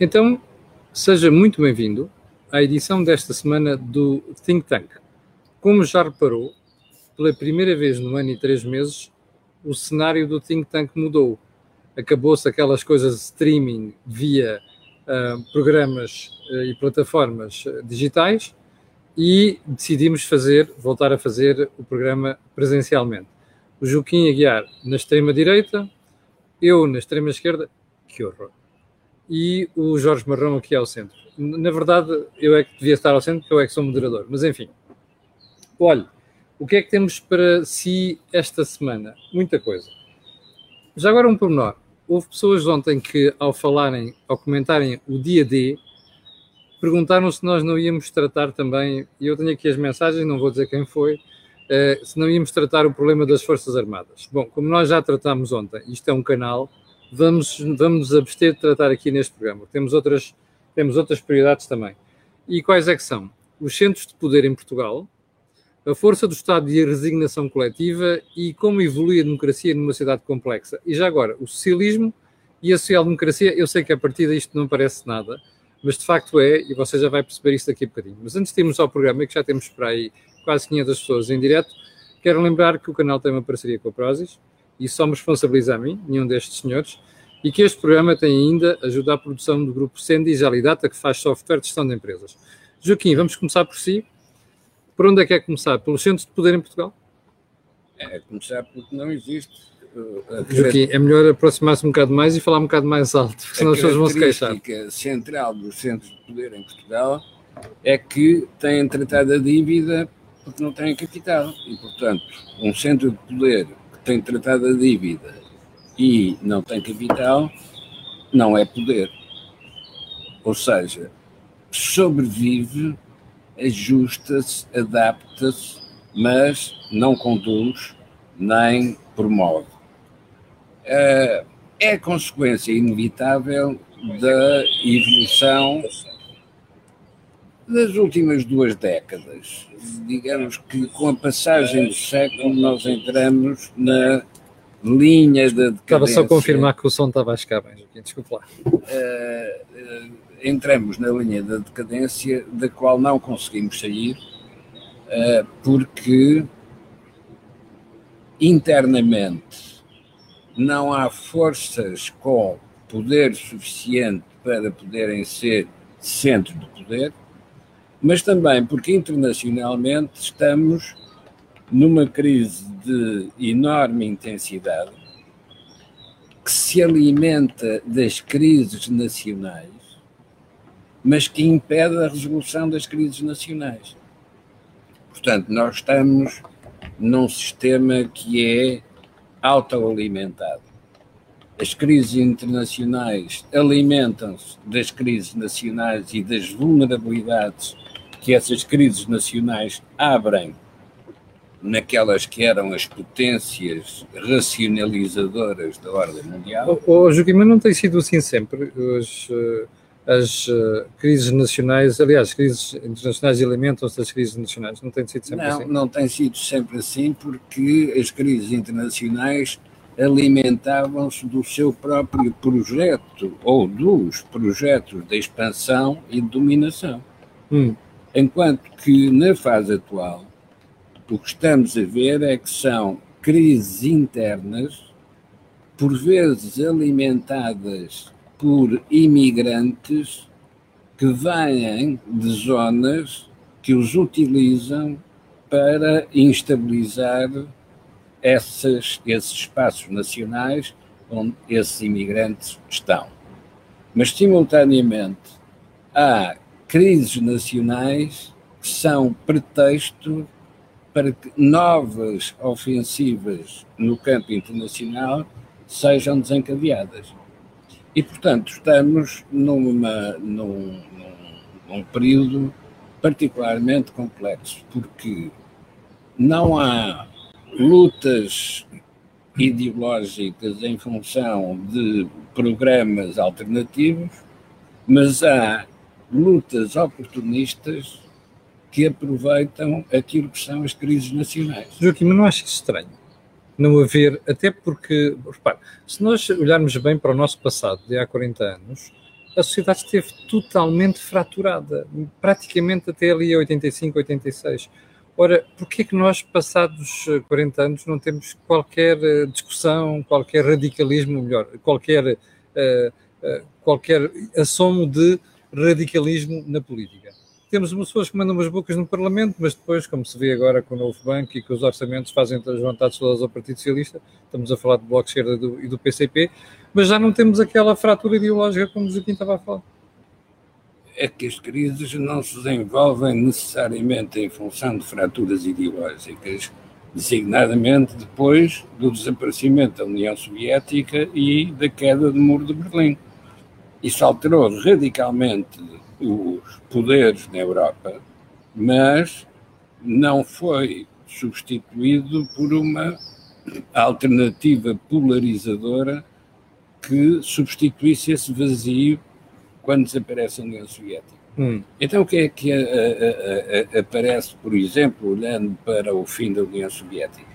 Então, seja muito bem-vindo à edição desta semana do Think Tank. Como já reparou, pela primeira vez no ano e três meses, o cenário do Think Tank mudou. Acabou-se aquelas coisas de streaming via uh, programas uh, e plataformas uh, digitais e decidimos fazer, voltar a fazer o programa presencialmente. O Joaquim Aguiar na extrema-direita, eu na extrema-esquerda, que horror, e o Jorge Marrão aqui ao centro. Na verdade, eu é que devia estar ao centro, porque eu é que sou moderador, mas enfim. Olhe, o que é que temos para si esta semana? Muita coisa. Já agora um pormenor. Houve pessoas ontem que, ao falarem, ao comentarem o dia D, perguntaram se nós não íamos tratar também, e eu tenho aqui as mensagens, não vou dizer quem foi, uh, se não íamos tratar o problema das Forças Armadas. Bom, como nós já tratámos ontem, isto é um canal, vamos, vamos abster de tratar aqui neste programa. Temos outras, temos outras prioridades também. E quais é que são? Os centros de poder em Portugal, a força do Estado e a resignação coletiva e como evolui a democracia numa sociedade complexa. E já agora, o socialismo e a social-democracia, eu sei que a partir disto não parece nada, mas de facto é, e você já vai perceber isso daqui a bocadinho. Mas antes de irmos ao programa, que já temos para aí quase 500 pessoas em direto, quero lembrar que o canal tem uma parceria com a Prozis, e só me responsabiliza a mim, nenhum destes senhores, e que este programa tem ainda ajuda à produção do grupo Sendi Alidata, que faz software de gestão de empresas. Joaquim, vamos começar por si. Por onde é que é começar? Pelos centros de poder em Portugal? É começar porque não existe Joaquim, é melhor aproximar-se um bocado mais e falar um bocado mais alto, porque senão as pessoas vão se queixar. A central dos centros de poder em Portugal é que têm tratado a dívida porque não têm capital. E, portanto, um centro de poder tem tratado a dívida e não tem capital não é poder. Ou seja, sobrevive, ajusta-se, adapta-se, mas não conduz nem promove uh, é consequência inevitável da evolução das últimas duas décadas. Digamos que com a passagem do século nós entramos na linha da decadência. Estava só a confirmar que o som estava a chegar bem, desculpa lá. Uh, uh, entramos na linha da decadência da qual não conseguimos sair uh, porque internamente não há forças com poder suficiente para poderem ser centro de poder, mas também porque internacionalmente estamos numa crise de enorme intensidade que se alimenta das crises nacionais, mas que impede a resolução das crises nacionais. Portanto, nós estamos num sistema que é autoalimentado. As crises internacionais alimentam-se das crises nacionais e das vulnerabilidades que essas crises nacionais abrem naquelas que eram as potências racionalizadoras da ordem mundial. Oh, oh, Joaquim, mas não tem sido assim sempre. Os, eh, as uh, crises nacionais, aliás, as crises internacionais alimentam-se das crises nacionais, não tem sido sempre não, assim? Não, não tem sido sempre assim, porque as crises internacionais alimentavam-se do seu próprio projeto, ou dos projetos de expansão e de dominação. Hum. Enquanto que, na fase atual, o que estamos a ver é que são crises internas, por vezes alimentadas por imigrantes que vêm de zonas que os utilizam para instabilizar esses espaços nacionais onde esses imigrantes estão. Mas, simultaneamente, há crises nacionais que são pretexto para que novas ofensivas no campo internacional sejam desencadeadas. E, portanto, estamos numa, num, num, período particularmente complexo, porque não há lutas ideológicas em função de programas alternativos, mas há lutas oportunistas que aproveitam aquilo que são as crises nacionais. Joaquim, mas não acha isso estranho? não haver, até porque, repare, se nós olharmos bem para o nosso passado de há 40 anos, a sociedade esteve totalmente fraturada, praticamente até ali a 85, 86. Ora, porquê que nós, passados 40 anos, não temos qualquer discussão, qualquer radicalismo, melhor, qualquer, uh, uh, qualquer assomo de radicalismo na política? temos pessoas que mandam umas bocas no Parlamento, mas depois, como se vê agora com o novo banco e que os orçamentos fazem as vontades todas ao Partido Socialista, estamos a falar do Bloco Esquerda do, e do PCP, mas já não temos aquela fratura ideológica como o Joaquim estava a falar. É que as crises não se desenvolvem necessariamente em função de fraturas ideológicas, designadamente depois do desaparecimento da União Soviética e da queda do Muro de Berlim. Isso alterou radicalmente os poderes na Europa, mas não foi substituído por uma alternativa polarizadora que substituísse esse vazio quando desaparece a União Soviética. Hum. Então, o que é que a, a, a, aparece, por exemplo, olhando para o fim da União Soviética?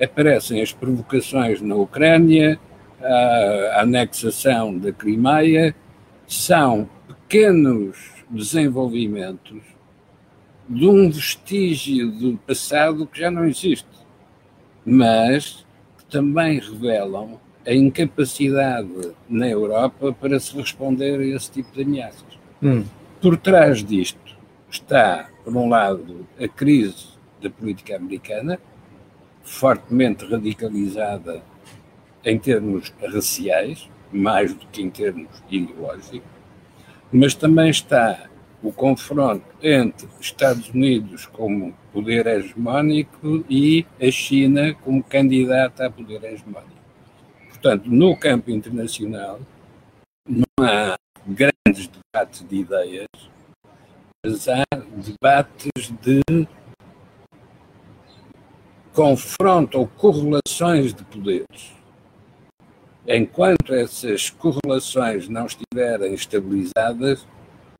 Aparecem as provocações na Ucrânia, a anexação da Crimeia, são pequenos desenvolvimentos de um vestígio do passado que já não existe, mas que também revelam a incapacidade na Europa para se responder a esse tipo de ameaças. Hum. Por trás disto está, por um lado, a crise da política americana, fortemente radicalizada em termos raciais, mais do que em termos ideológicos, mas também está o confronto entre Estados Unidos como poder hegemónico e a China como candidata a poder hegemónico. Portanto, no campo internacional, não há grandes debates de ideias, mas há debates de confronto ou correlações de poderes. Enquanto essas correlações não estiverem estabilizadas,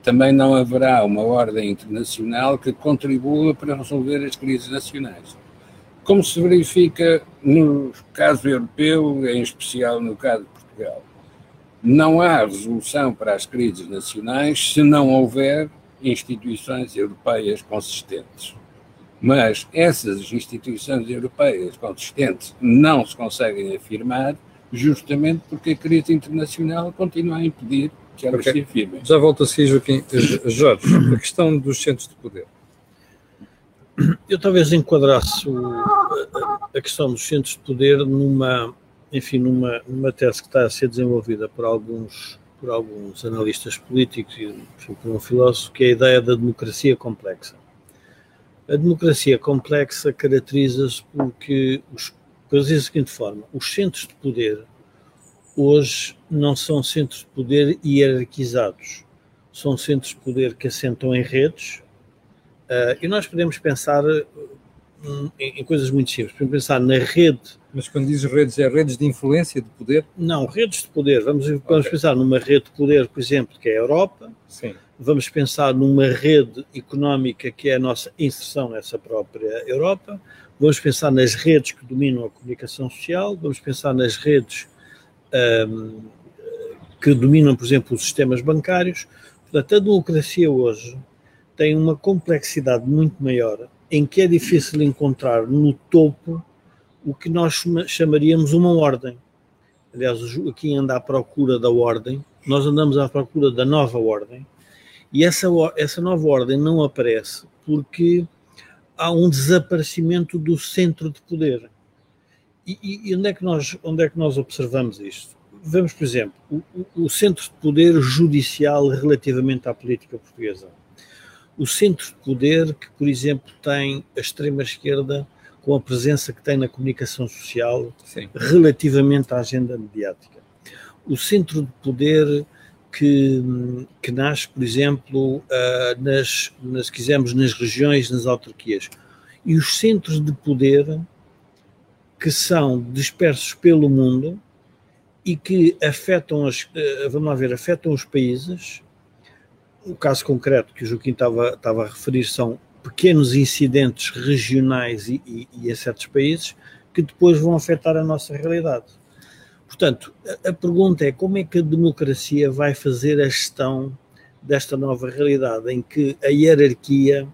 também não haverá uma ordem internacional que contribua para resolver as crises nacionais. Como se verifica no caso europeu, em especial no caso de Portugal, não há resolução para as crises nacionais se não houver instituições europeias consistentes. Mas essas instituições europeias consistentes não se conseguem afirmar justamente porque a crise internacional continua a impedir que elas okay. se afirmem. Já volto a si, Joaquim. Jorge, a questão dos centros de poder. Eu talvez enquadrasse o, a questão dos centros de poder numa, enfim, numa, numa tese que está a ser desenvolvida por alguns, por alguns analistas políticos e enfim, por um filósofo, que é a ideia da democracia complexa. A democracia complexa caracteriza-se porque os Pois diz da seguinte forma: os centros de poder hoje não são centros de poder hierarquizados, são centros de poder que assentam em redes. Uh, e nós podemos pensar hum, em, em, coisas muito simples. Podemos pensar na rede. Mas quando dizes redes, é redes de influência, de poder? Não, redes de poder. Vamos, okay. vamos pensar numa rede de poder, por exemplo, que é a Europa. Sim. Vamos pensar numa rede económica que é a nossa inserção nessa própria Europa Vamos pensar nas redes que dominam a comunicação social, vamos pensar nas redes um, que dominam, por exemplo, os sistemas bancários. Portanto, a democracia hoje tem uma complexidade muito maior, em que é difícil encontrar no topo o que nós chamaríamos uma ordem. Aliás, o Joaquim anda à procura da ordem, nós andamos à procura da nova ordem, e essa, essa nova ordem não aparece porque há um desaparecimento do centro de poder. E, e, onde, é que nós, onde é que nós observamos isto? Vemos, por exemplo, o, o centro de poder judicial relativamente à política portuguesa. O centro de poder que, por exemplo, tem a extrema-esquerda com a presença que tem na comunicação social Sim. relativamente à agenda mediática. O centro de poder que, que nasce, por exemplo, uh, nas, nas, se quisermos, nas regiões, nas autarquias. E os centros de poder que são dispersos pelo mundo e que afetam, as, uh, vamos lá ver, afetam os países. O caso concreto que o Joaquim estava, estava a referir são pequenos incidentes regionais e, e, e em certos países que depois vão afetar a nossa realidade. Portanto, a, a pergunta é como é que a democracia vai fazer a gestão desta nova realidade em que a hierarquia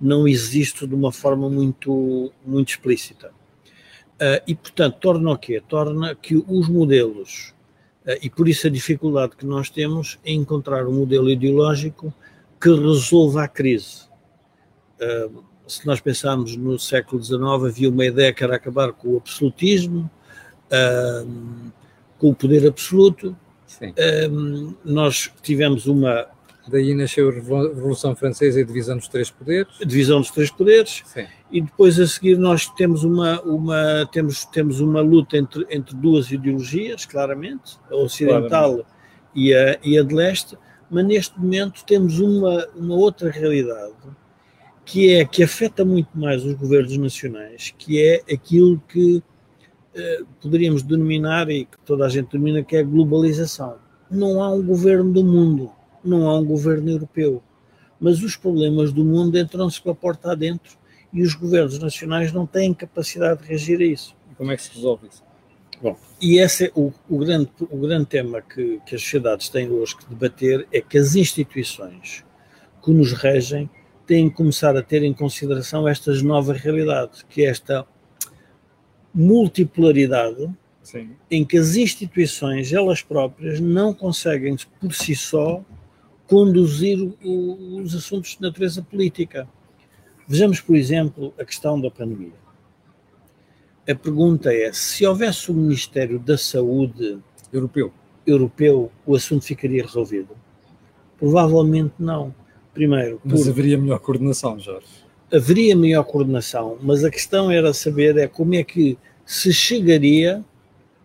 não existe de uma forma muito, muito explícita. Uh, e, portanto, torna o quê? Torna que os modelos, uh, e por isso a dificuldade que nós temos em encontrar um modelo ideológico que resolva a crise. Uh, se nós pensarmos no século XIX, havia uma ideia que era acabar com o absolutismo, com o poder absoluto. nós tivemos uma Daí nasceu a Revolução Francesa e a divisão dos três poderes. A divisão dos três poderes. Sim. E depois a seguir nós temos uma, uma, temos, temos uma luta entre, entre duas ideologias, claramente, a ocidental E, a, e a de leste, mas neste momento temos uma, uma outra realidade que é que afeta muito mais os governos nacionais, que é aquilo que poderíamos denominar e que toda a gente denomina que é a globalização. Não há um governo do mundo não há um governo europeu. Mas os problemas do mundo entram-se pela porta adentro e os governos nacionais não têm capacidade de reagir a isso. Como é que se resolve isso? Bom, e esse é o, o, grande, o grande tema que, que as sociedades têm hoje que debater é que as instituições que nos regem têm que começar a ter em consideração estas novas realidades, que é esta multipolaridade Sim. em que as instituições, elas próprias, não conseguem por si só conduzir o, os assuntos de natureza política. Vejamos, por exemplo, a questão da pandemia. A pergunta é: se houvesse o um Ministério da Saúde europeu, europeu o assunto ficaria resolvido? Provavelmente não. Primeiro, mas por... haveria melhor coordenação, Jorge. Haveria melhor coordenação, mas a questão era saber é como é que se chegaria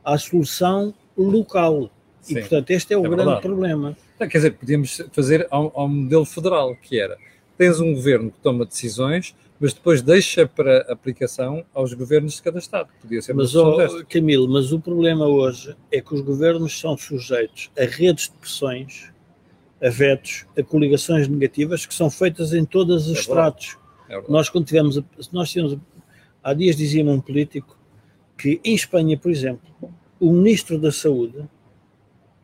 à solução local. Sim, e, portanto, este é o é grande verdade. problema. Não, quer dizer, podíamos fazer ao, ao, modelo federal, que era, tens um governo que toma decisões, mas depois deixa para aplicação aos governos de cada Estado. Podia ser mas, oh, Camilo, mas o problema hoje é que os governos são sujeitos a redes de pressões, a vetos, a coligações negativas que são feitas em todos os é estratos. É nós, quando tivemos, nós tivemos, há dias dizia-me um político que em Espanha, por exemplo, o ministro da Saúde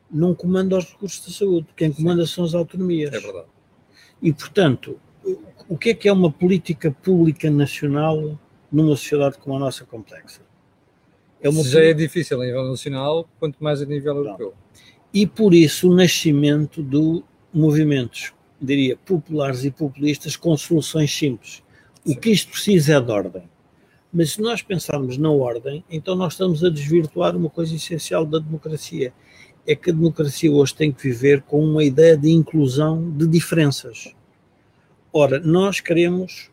não comanda os recursos da saúde, quem comanda Sim. são as autonomias. É verdade. E, portanto, o que é que é uma política pública nacional numa sociedade como a nossa complexa? É uma já é difícil a nível nacional, quanto mais a nível europeu. E por isso o nascimento de movimentos, diria, populares e populistas com soluções simples. Sim. O que isto precisa é de ordem. Mas se nós pensarmos na ordem, então nós estamos a desvirtuar uma coisa essencial da democracia, é que a democracia hoje tem que viver com uma ideia de inclusão de diferenças. Ora, nós queremos.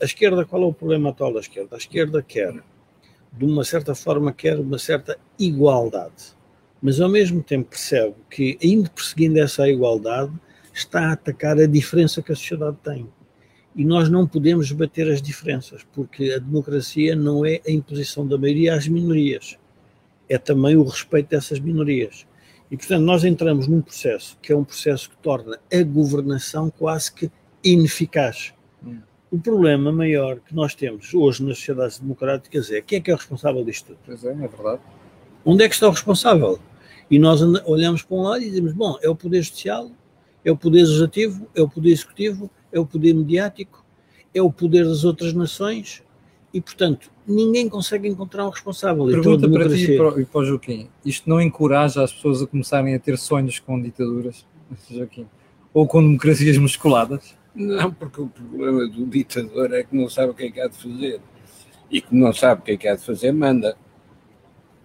A esquerda, qual é o problema atual da esquerda? A esquerda quer, de uma certa forma, quer uma certa igualdade. Mas ao mesmo tempo percebe que, indo perseguindo essa igualdade, está a atacar a diferença que a sociedade tem. E nós não podemos bater as diferenças, porque a democracia não é a imposição da maioria às minorias é também o respeito dessas minorias. E, portanto, nós entramos num processo que é um processo que torna a governação quase que ineficaz. Hum. O problema maior que nós temos hoje nas sociedades democráticas é quem é que é o responsável disto tudo? Pois é, é verdade. Onde é que está o responsável? E nós olhamos para um lado e dizemos: bom, é o Poder Judicial, é o Poder Legislativo, é o Poder Executivo, é o Poder Mediático, é o poder das outras nações, e, portanto, ninguém consegue encontrar um responsável. Pergunta para ti e para, e para o Joaquim: isto não encoraja as pessoas a começarem a ter sonhos com ditaduras, Joaquim? Ou com democracias musculadas? Não, porque o problema do ditador é que não sabe o que é que há de fazer. E que não sabe o que é que há de fazer, manda.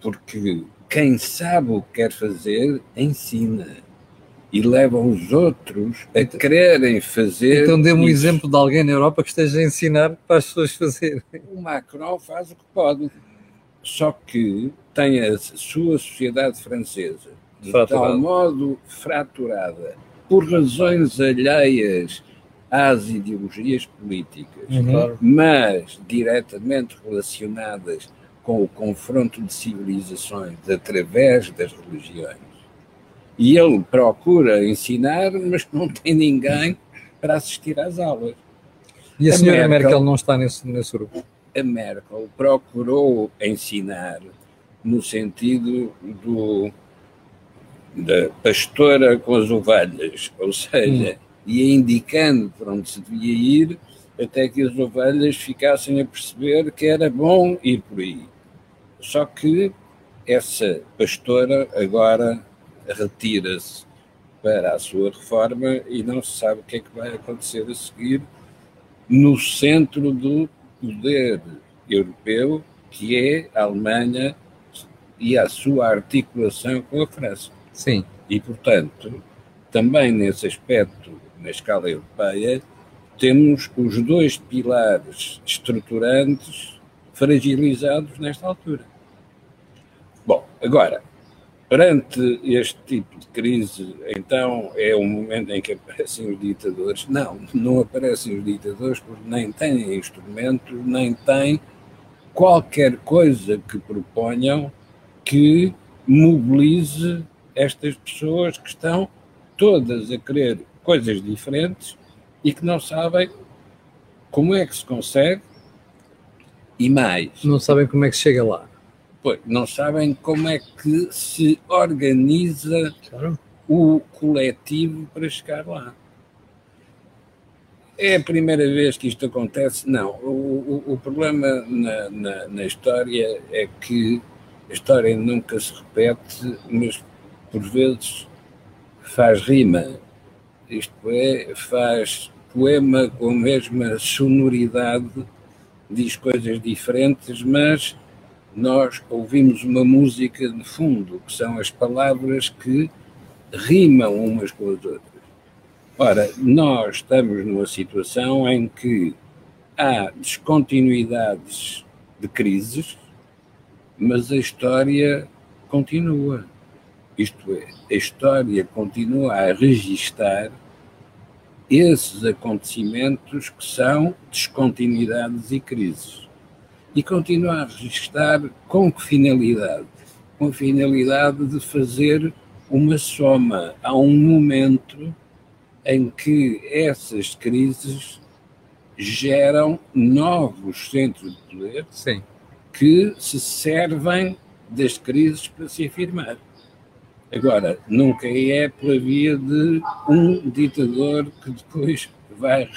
Porque quem sabe o que quer fazer, ensina e leva os outros a então, quererem fazer. Então dê-me um exemplo de alguém na Europa que esteja a ensinar para as pessoas fazerem. O Macron faz o que pode, só que tem a sua sociedade francesa de tal modo fraturada por razões alheias às ideologias políticas, uhum. mas diretamente relacionadas com o confronto de civilizações através das religiões e ele procura ensinar, mas não tem ninguém para assistir às aulas. E a, a senhora Merkel, Merkel, não está nesse, nesse grupo? A Merkel procurou ensinar no sentido do, da pastora com as ovelhas, ou seja, hum. ia indicando para onde se devia ir até que as ovelhas ficassem a perceber que era bom ir por aí. Só que essa pastora agora retira-se para a sua reforma e não se sabe o que é que vai acontecer a seguir no centro do poder europeu, que é a Alemanha e a sua articulação com a França. Sim. E, portanto, também nesse aspecto, na escala europeia, temos os dois pilares estruturantes fragilizados nesta altura. Bom, agora, perante este tipo de crise, então é o momento em que aparecem os ditadores. Não, não aparecem os ditadores porque nem têm instrumentos, nem têm qualquer coisa que proponham que mobilize estas pessoas que estão todas a querer coisas diferentes e que não sabem como é que se consegue e mais. Não sabem como é que se chega lá. Pois, não sabem como é que se organiza claro. o coletivo para chegar lá. É a primeira vez que isto acontece? Não. O, o, o problema na, na, na, história é que a história nunca se repete, mas por vezes faz rima. Isto é, faz poema com a mesma sonoridade, diz coisas diferentes, mas nós ouvimos uma música de fundo, que são as palavras que rimam umas com as outras. Ora, nós estamos numa situação em que há descontinuidades de crises, mas a história continua. Isto é, a história continua a registar esses acontecimentos que são descontinuidades e crises. E continua a registrar com que finalidade? Com a finalidade de fazer uma soma. Há um momento em que essas crises geram novos centros de poder Sim. que se servem das crises para se afirmar. Agora, nunca é pela via de um ditador que depois vai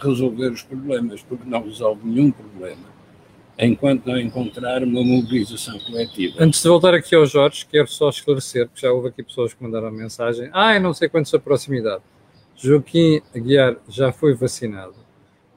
resolver os problemas, porque não resolve nenhum problema, enquanto não encontrar uma mobilização coletiva. Antes de voltar aqui ao Jorge, quero só esclarecer, porque já houve aqui pessoas que mandaram mensagem. Ah, não sei quantos a proximidade. Joaquim Aguiar já foi vacinado.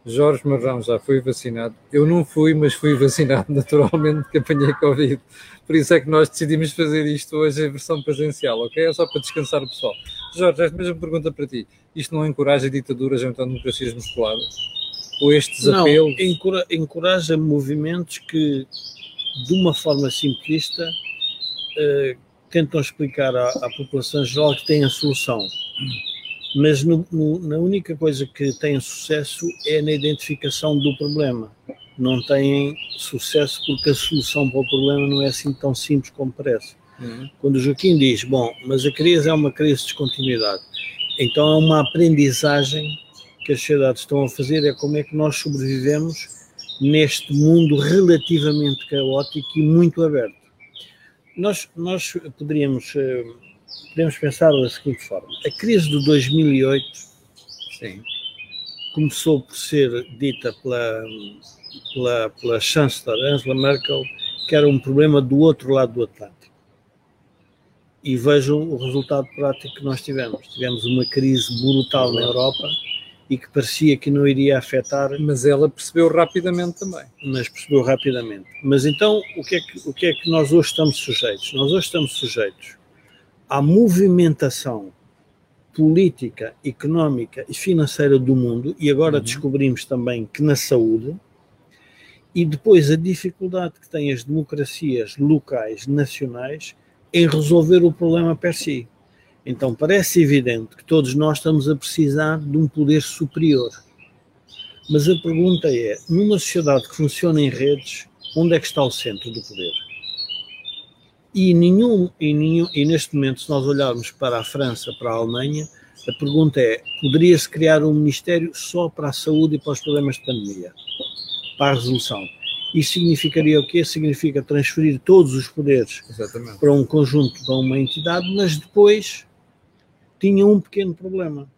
Jorge Marrão já foi vacinado. Eu não fui, mas fui vacinado naturalmente porque apanhei Covid. Por isso é que nós decidimos fazer isto hoje em versão presencial, ok? É só para descansar o pessoal. Jorge, esta mesma pergunta para ti. Isto não encoraja ditaduras então democracias musculadas? Ou estes apelos? Não, encoraja movimentos que, de uma forma simplista, eh, tentam explicar à, à população geral que têm a solução mas no, no, na única coisa que têm sucesso é na identificação do problema. Não têm sucesso porque a solução para o problema não é assim tão simples como parece. Uhum. Quando o Joaquim diz, bom, mas a crise é uma crise de descontinuidade, então é uma aprendizagem que as sociedades estão a fazer, é como é que nós sobrevivemos neste mundo relativamente caótico e muito aberto. Nós, nós poderíamos eh, podemos pensar da seguinte forma: a crise de 2008 sim, começou por ser dita pela, pela, pela chanceler Angela Merkel que era um problema do outro lado do Atlântico. E vejam o resultado prático que nós tivemos. Tivemos uma crise brutal na Europa e que parecia que não iria afetar. Mas ela percebeu rapidamente também. Mas percebeu rapidamente. Mas então, o que é que, o que, é que nós hoje estamos sujeitos? Nós hoje estamos sujeitos à movimentação política, económica e financeira do mundo, e agora uhum. descobrimos também que na saúde, e depois a dificuldade que têm as democracias locais, nacionais, em resolver o problema per si. Então parece evidente que todos nós estamos a precisar de um poder superior. Mas a pergunta é: numa sociedade que funciona em redes, onde é que está o centro do poder? E, nenhum, e, nenhum, e neste momento, se nós olharmos para a França, para a Alemanha, a pergunta é: poderia-se criar um ministério só para a saúde e para os problemas de pandemia, para a resolução? Isso significaria o quê? Significa transferir todos os poderes Exatamente. para um conjunto, para uma entidade, mas depois tinha um pequeno problema.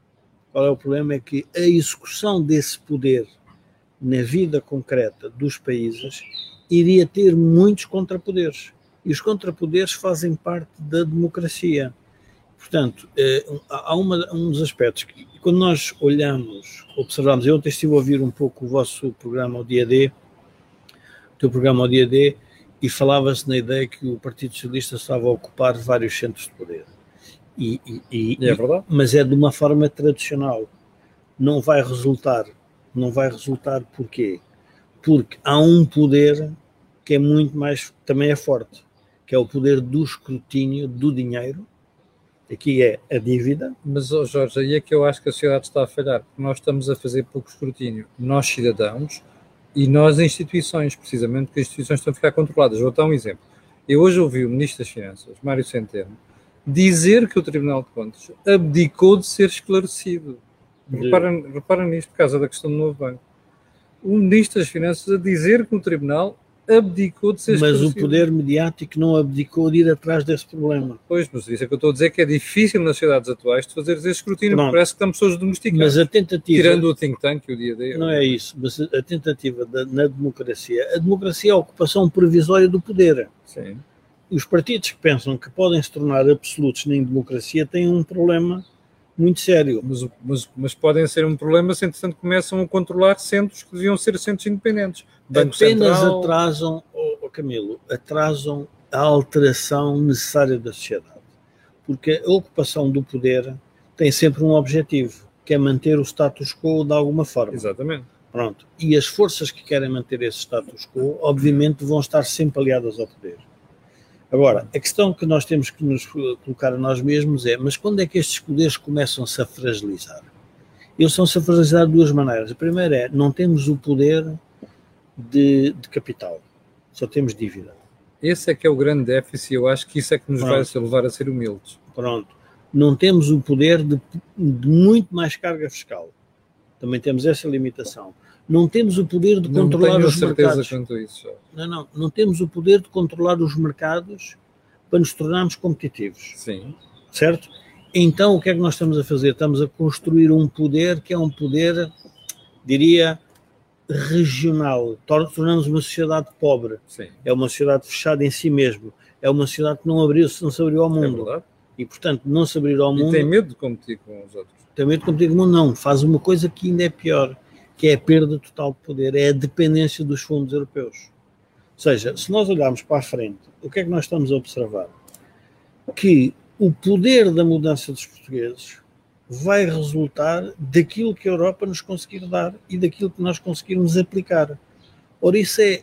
Qual é o problema? É que a execução desse poder na vida concreta dos países iria ter muitos contrapoderes. E os contrapoderes fazem parte da democracia. Portanto, eh, há uma, um dos aspectos que, quando nós olhamos, observamos, eu ontem estive a ouvir um pouco o vosso programa ao dia D, o teu programa ao dia D, e falava-se na ideia que o Partido Socialista estava a ocupar vários centros de poder. E, e, E é verdade. mas é de uma forma tradicional. Não vai resultar. Não vai resultar porquê? Porque há um poder que é muito mais, também é forte, que é o poder do escrutínio do dinheiro. Aqui é a dívida. Mas, ó Jorge, aí é que eu acho que a sociedade está a falhar, porque nós estamos a fazer pouco escrutínio. Nós, cidadãos, e nós, instituições, precisamente, porque as instituições estão a ficar controladas. Vou dar um exemplo. Eu hoje ouvi o Ministro das Finanças, Mário Centeno, dizer que o Tribunal de Contas abdicou de ser esclarecido. Repara, repara nisto, por causa da questão do novo banco. O Ministro das Finanças a dizer que o Tribunal abdicou de ser Mas o esclarecido. poder mediático não abdicou de ir atrás desse problema. Pois, mas isso é que eu estou a dizer que é difícil nas sociedades atuais de fazer esse escrutínio, Pronto. porque parece que estão pessoas domesticadas. Mas a tentativa. Tirando o think tank e o dia D. Não é isso, mas a tentativa da, na democracia. A democracia é a ocupação provisória do poder. Sim. Os partidos que pensam que podem se tornar absolutos nem democracia têm um problema muito sério. Mas, mas, mas podem ser um problema se, entretanto, começam a controlar centros que deviam ser centros independentes. Banco Apenas Central. atrasam, oh, oh Camilo, atrasam a alteração necessária da sociedade. Porque a ocupação do poder tem sempre um objetivo, que é manter o status quo de alguma forma. Exatamente. Pronto. E as forças que querem manter esse status quo, obviamente, vão estar sempre aliadas ao poder. Agora, a questão que nós temos que nos eh, colocar a nós mesmos é: mas quando é que estes poderes começam-se a fragilizar? Eles são-se a fragilizar de duas maneiras. A primeira é: não temos o poder de, de capital, só temos dívida. Esse é que é o grande déficit eu acho que isso é que nos Pronto. vai levar a ser humildes. Pronto. Não temos o poder de, de muito mais carga fiscal. Também temos essa limitação. Não temos o poder de Não controlar tenho os certeza mercados. quanto a isso. Não, não, não temos o poder de controlar os mercados para nos tornarmos competitivos, Sim. certo? Então, o que é que nós estamos a fazer? Estamos a construir um poder que é um poder, diria, regional. Tor- Tornamos uma sociedade pobre. Sim. É uma sociedade fechada em si mesmo. É uma sociedade que não abriu, não se abriu ao É mundo. verdade. e, portanto, não se abrir ao E mundo, tem medo de competir com os outros. tem medo de competir com o mundo. Não, faz uma coisa que ainda é pior, que é a perda total de poder, é a dependência dos fundos europeus. Ou seja, se nós olharmos para a frente, o que é que nós estamos a observar? Que o poder da mudança dos portugueses vai resultar daquilo que a Europa nos conseguir dar e daquilo que nós conseguirmos aplicar. Ora, isso é,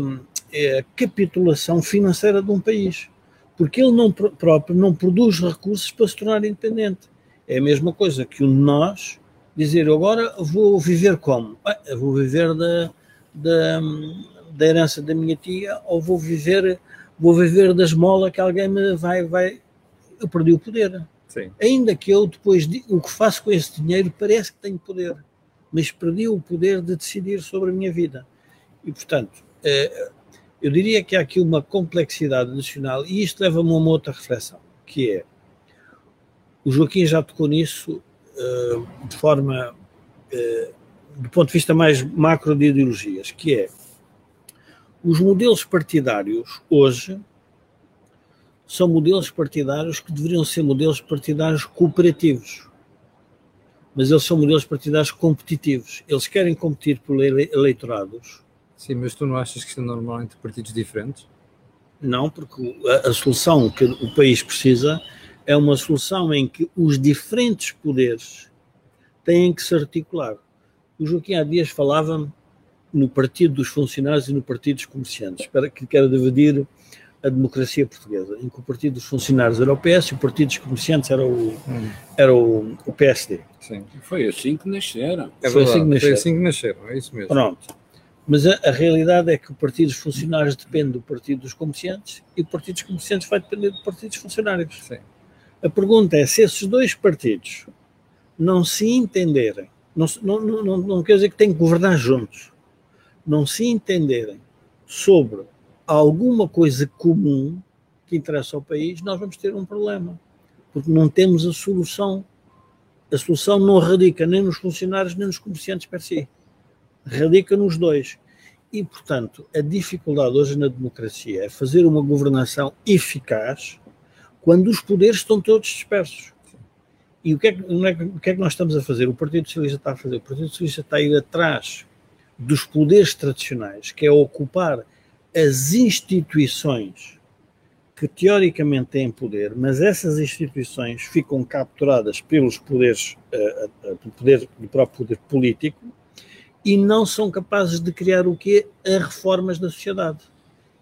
hum, é a capitulação financeira de um país, porque ele não pr- próprio não produz recursos para se tornar independente. É a mesma coisa que o nós dizer, "Eu agora vou viver como? Eu vou viver da, da, da herança da minha tia ou vou viver, vou viver da esmola que alguém me vai, vai. Eu perdi o poder. Sim. Ainda que eu depois o que faço com esse dinheiro parece que tenho poder, mas perdi o poder de decidir sobre a minha vida. E portanto, eh, eu diria que há aqui uma complexidade nacional e isto leva-me a uma outra reflexão, que é o Joaquim já tocou nisso de forma eh, do ponto de vista mais macro de ideologias, que é os modelos partidários hoje são modelos partidários que deveriam ser modelos partidários cooperativos. Mas eles são modelos partidários competitivos. Eles querem competir por ele- eleitorados. Sim, mas tu não achas que isto é normal entre partidos diferentes? Não, porque a, a solução que o país precisa é uma solução em que os diferentes poderes têm que se articular. O Joaquim há dias falava no Partido dos Funcionários e no Partido dos Comerciantes, para que quer dividir a democracia portuguesa, em que o Partido dos Funcionários era o PS e o Partido dos Comerciantes era o, era o, o PSD. Sim. Foi assim que nasceram. É Foi assim que Foi nasceram. assim que nasceram, é isso mesmo. Pronto. Mas a, a realidade é que o Partido dos Funcionários depende do Partido dos Comerciantes e o Partido dos Comerciantes vai depender do Partido dos Funcionários. Sim. A pergunta é se esses dois partidos não se entenderem, não, não, não, não quer dizer que têm que governar juntos, não se entenderem sobre alguma coisa comum que interessa ao país, nós vamos ter um problema, porque não temos a solução. A solução não radica nem nos funcionários nem nos comerciantes per si, radica nos dois. E, portanto, a dificuldade hoje na democracia é fazer uma governação eficaz quando os poderes estão todos dispersos. E o que, é que, é o que, é que, nós estamos a fazer? O Partido Socialista está a fazer? O Partido Socialista está a ir atrás dos poderes tradicionais, que é ocupar as instituições que teoricamente têm poder, mas essas instituições ficam capturadas pelos poderes, uh, uh, poder, do próprio poder político e não são capazes de criar o quê? As reformas da sociedade.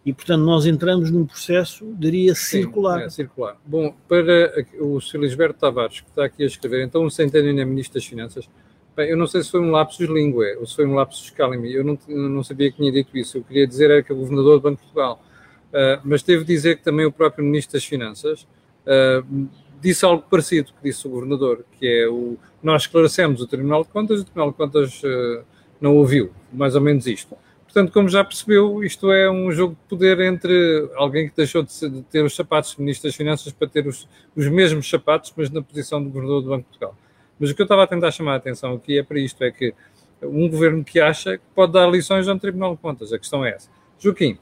E, portanto, nós entramos num processo, diria, circular. Sim, é, circular. Bom, para o Sr. Lisberto Tavares, que está aqui a escrever, então o Centeno é Ministro das Finanças, bem, eu não sei se foi um lapsus língua ou se foi um lapsus calimi, eu não, não sabia que tinha dito isso, eu queria dizer era que é o Governador do Banco de Portugal, uh, mas devo dizer que também o próprio Ministro das Finanças uh, disse algo parecido que disse o Governador, que é o, nós esclarecemos o Tribunal de Contas e o Tribunal de Contas uh, não ouviu, mais ou menos isto. Portanto, como já percebeu, isto é um jogo de poder entre alguém que deixou de, ter os sapatos de Ministro das Finanças para ter os, os mesmos sapatos, mas na posição de Governador do Banco de Portugal. Mas o que eu estava a tentar chamar a atenção aqui é para isto, é que um governo que acha que pode dar lições ao Tribunal de Contas, a questão é essa. Joaquim,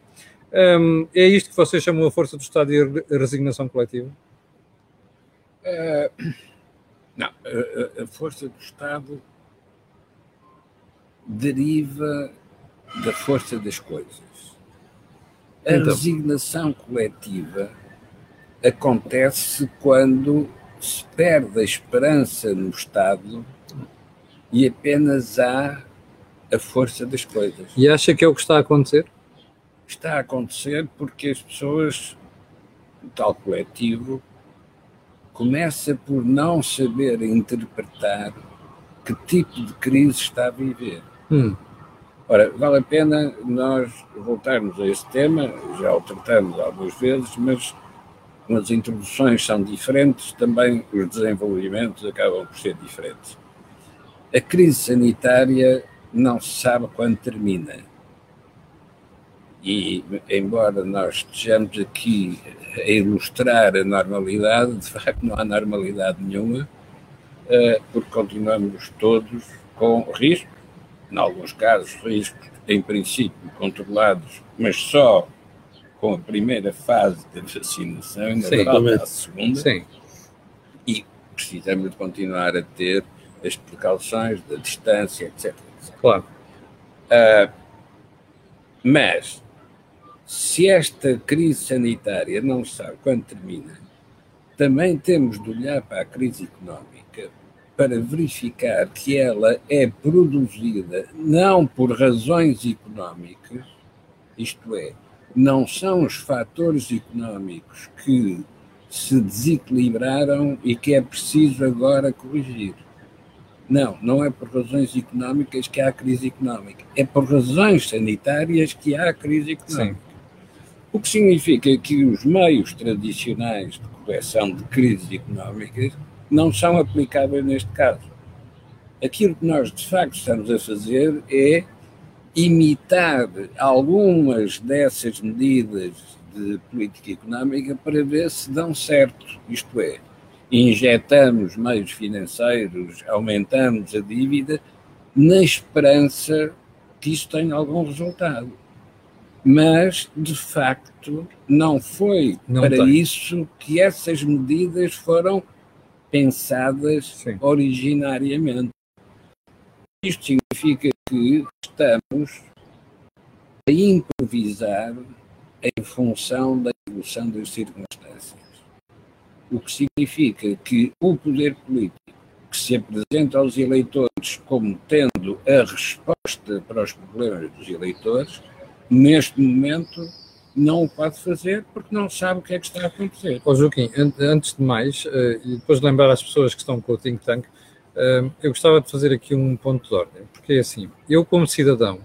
hum, é isto que vocês chamam a força do Estado e a resignação coletiva? Uh, não, a, a força do Estado deriva da força das coisas. A então. resignação coletiva acontece quando se perde a esperança no Estado e apenas há a força das coisas. E acha que é o que está a acontecer? Está a acontecer porque as pessoas, o tal coletivo, começa por não saber interpretar que tipo de crise está a viver. Hum. Ora, vale a pena nós voltarmos a esse tema, já o tratamos algumas vezes, mas como as introduções são diferentes, também os desenvolvimentos acabam por ser diferentes. A crise sanitária não se sabe quando termina. E, embora nós estejamos aqui a ilustrar a normalidade, de facto não há normalidade nenhuma, eh, porque continuamos todos com risco em alguns casos, riscos em princípio controlados, mas só com a primeira fase da vacinação, ainda Sim, a segunda. Sim. E precisamos de continuar a ter as precauções da distância, etc. etc. Claro. Uh, mas, se esta crise sanitária não sabe quando termina, também temos de olhar para a crise económica para verificar que ela é produzida não por razões económicas, isto é, não são os fatores económicos que se desequilibraram e que é preciso agora corrigir. Não, não é por razões económicas que há crise económica, é por razões sanitárias que há crise económica. Sim. O que significa que os meios tradicionais de correção de crises económicas não são aplicáveis neste caso. Aquilo que nós de facto estamos a fazer é imitar algumas dessas medidas de política económica para ver se dão certo, isto é, injetamos meios financeiros, aumentamos a dívida, na esperança que isso tenha algum resultado. Mas, de facto, não foi não para tem. isso que essas medidas foram pensadas Sim. originariamente. Isto significa que estamos a improvisar em função da evolução das circunstâncias. O que significa que o poder político que se apresenta aos eleitores como tendo a resposta para os problemas dos eleitores, neste momento não o pode fazer porque não sabe o que é que está a acontecer. Ô Joaquim, antes de mais, uh, e depois de lembrar às pessoas que estão com o think tank, uh, eu gostava de fazer aqui um ponto de ordem, porque é assim, eu como cidadão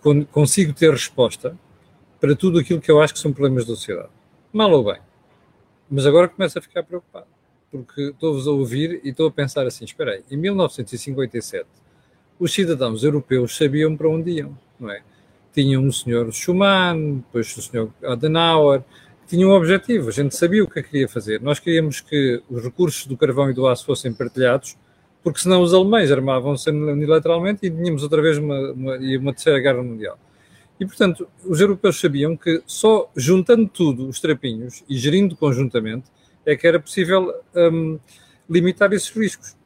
con consigo ter resposta para tudo aquilo que eu acho que são problemas da sociedade, mal ou bem, mas agora começo a ficar preocupado, porque estou-vos a ouvir e estou a pensar assim, espera aí, em 1957 os cidadãos europeus sabiam para onde iam, não é? Tinha um senhor Schuman, depois o senhor Adenauer, que tinha um objetivo, a gente sabia o que queria fazer. Nós queríamos que os recursos do carvão e do aço fossem partilhados, porque senão os alemães armavam-se unilateralmente e tínhamos outra vez uma, uma, uma terceira guerra mundial. E, portanto, os europeus sabiam que só juntando tudo, os trapinhos, e gerindo conjuntamente, é que era possível um, limitar esses riscos.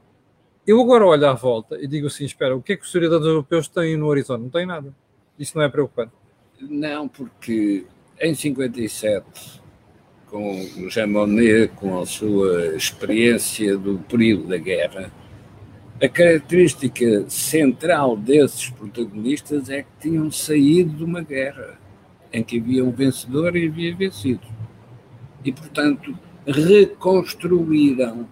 Eu agora olho à volta e digo assim: espera, o que é que os cidadãos europeus têm no horizonte? Não têm nada. Isso não é preocupante? Não, porque em 57, com o Jean Monnet, com a sua experiência do período da guerra, a característica central desses protagonistas é que tinham saído de uma guerra em que havia um vencedor e havia vencido. E, portanto, reconstruíram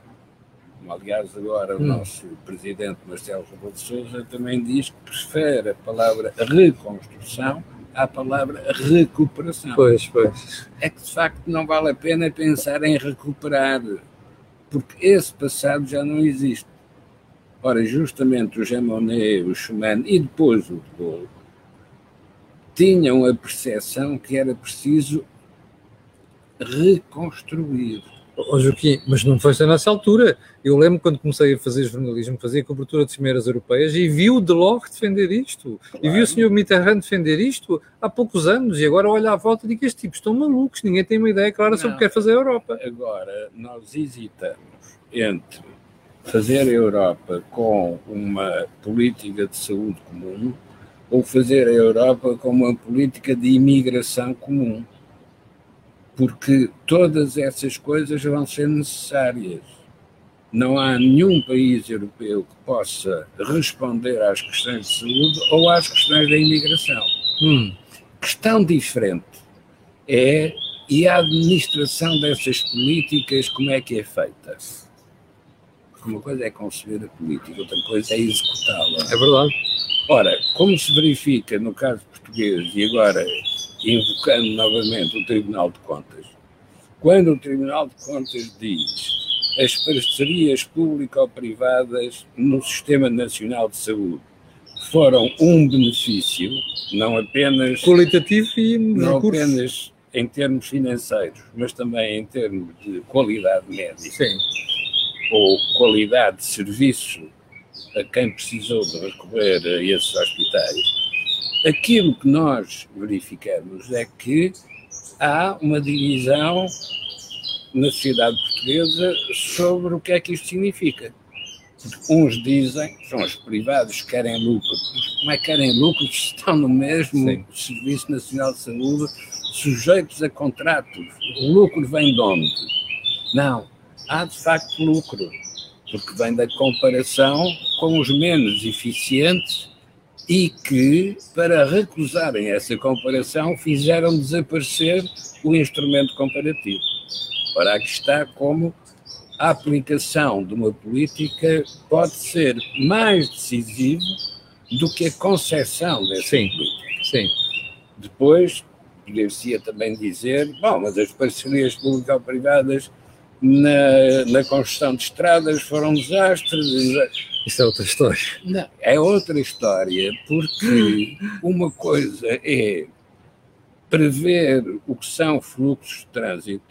aliás agora o hum. nosso presidente Marcelo Rebelo de Sousa também diz que prefere a palavra reconstrução à palavra recuperação. Pois, pois. É que de facto não vale a pena pensar em recuperar, porque esse passado já não existe. Ora, justamente o Jean Monnet, o Schumann e depois o de Gaulle tinham a percepção que era preciso reconstruir Oh, Joaquim, mas não foi só nessa altura. Eu lembro quando comecei a fazer jornalismo, fazia cobertura de cimeiras europeias e vi o Delors defender isto. Claro. E vi o senhor Mitterrand defender isto há poucos anos. E agora olha à volta e digo: estes tipos estão malucos, ninguém tem uma ideia clara não, sobre o que quer fazer a Europa. Agora, nós hesitamos entre fazer a Europa com uma política de saúde comum ou fazer a Europa com uma política de imigração comum porque todas essas coisas vão ser necessárias. Não há nenhum país europeu que possa responder às questões de saúde ou às questões da imigração. Hum. Questão diferente é e a administração dessas políticas, como é que é feita? Uma coisa é conceber a política, outra coisa é executá-la. É verdade. Ora, como se verifica no caso português e agora invocando novamente o Tribunal de Contas, quando o Tribunal de Contas diz as parcerias público-privadas no Sistema Nacional de Saúde foram um benefício, não apenas qualitativo e não recursos. apenas em termos financeiros, mas também em termos de qualidade médica Sim. ou qualidade de serviço a quem precisou de recorrer a esses hospitais aquilo que nós verificamos é que há uma divisão na sociedade portuguesa sobre o que é que isto significa. Uns dizem, são os privados que querem lucro. Como é que querem lucro se estão no mesmo Sim. Serviço Nacional de Saúde sujeitos a contratos? O lucro vem de onde? Não, há de facto lucro, porque vem da comparação com os menos eficientes e que, para recusarem essa comparação, fizeram desaparecer o instrumento comparativo. Ora, aqui está como a aplicação de uma política pode ser mais decisiva do que a concepção dessa sim, política. Sim. Depois, poder-se também dizer, bom, mas as parcerias público-privadas na, na construção de estradas foram um desastre. Isso é outra história. Não, é outra história, porque uma coisa é prever o que são fluxos de trânsito,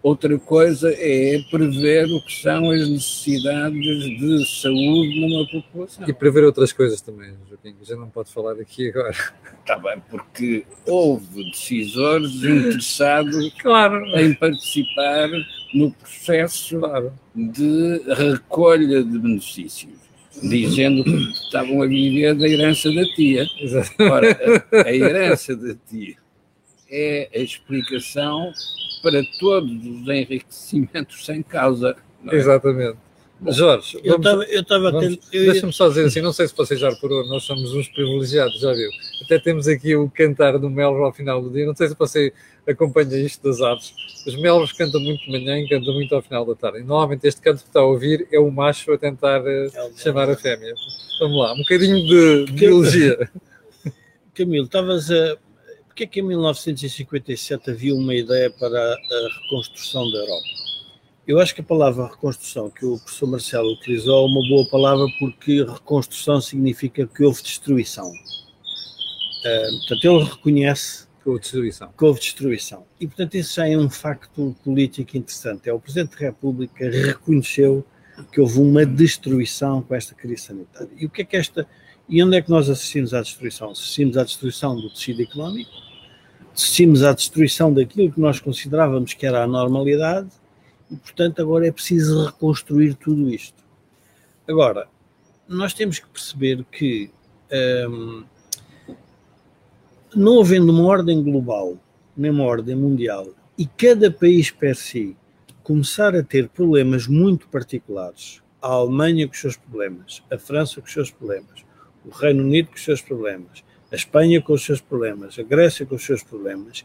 outra coisa é prever o que são as necessidades de saúde numa população. E prever outras coisas também, Joaquim, que já não pode falar aqui agora. Está bem, porque houve decisores interessados claro. em participar no processo de recolha de benefícios, dizendo que estavam a viver da herança da tia. Ora, a, a herança da tia é a explicação para todos os enriquecimentos sem causa. É? Exatamente. Jorge, eu estava Deixa-me só dizer assim, não sei se você já reparou, nós somos uns privilegiados, já viu? Até temos aqui o cantar do Melro ao final do dia, não sei se você acompanha isto das aves. Os Melros cantam muito de manhã e cantam muito ao final da tarde. E normalmente este canto que está a ouvir é o macho a tentar uh, é chamar a fêmea. Vamos lá, um bocadinho de, de biologia. Camilo, estavas a. Porquê é que em 1957 havia uma ideia para a reconstrução da Europa? Eu acho que a palavra reconstrução que o professor Marcelo utilizou é uma boa palavra porque reconstrução significa que houve destruição. Uh, portanto, ele reconhece que houve destruição. Que houve destruição. E, portanto, isso já é um facto político interessante. É o Presidente da República reconheceu que houve uma destruição com esta crise sanitária. E o que é que esta. E onde é que nós assistimos à destruição? Assistimos à destruição do tecido económico, assistimos à destruição daquilo que nós considerávamos que era a normalidade, e, portanto, agora é preciso reconstruir tudo isto. Agora, nós temos que perceber que, hum, não havendo uma ordem global, nem uma ordem mundial, e cada país per si começar a ter problemas muito particulares, a Alemanha com os seus problemas, a França com os seus problemas, o Reino Unido com os seus problemas, a Espanha com os seus problemas, a Grécia com os seus problemas,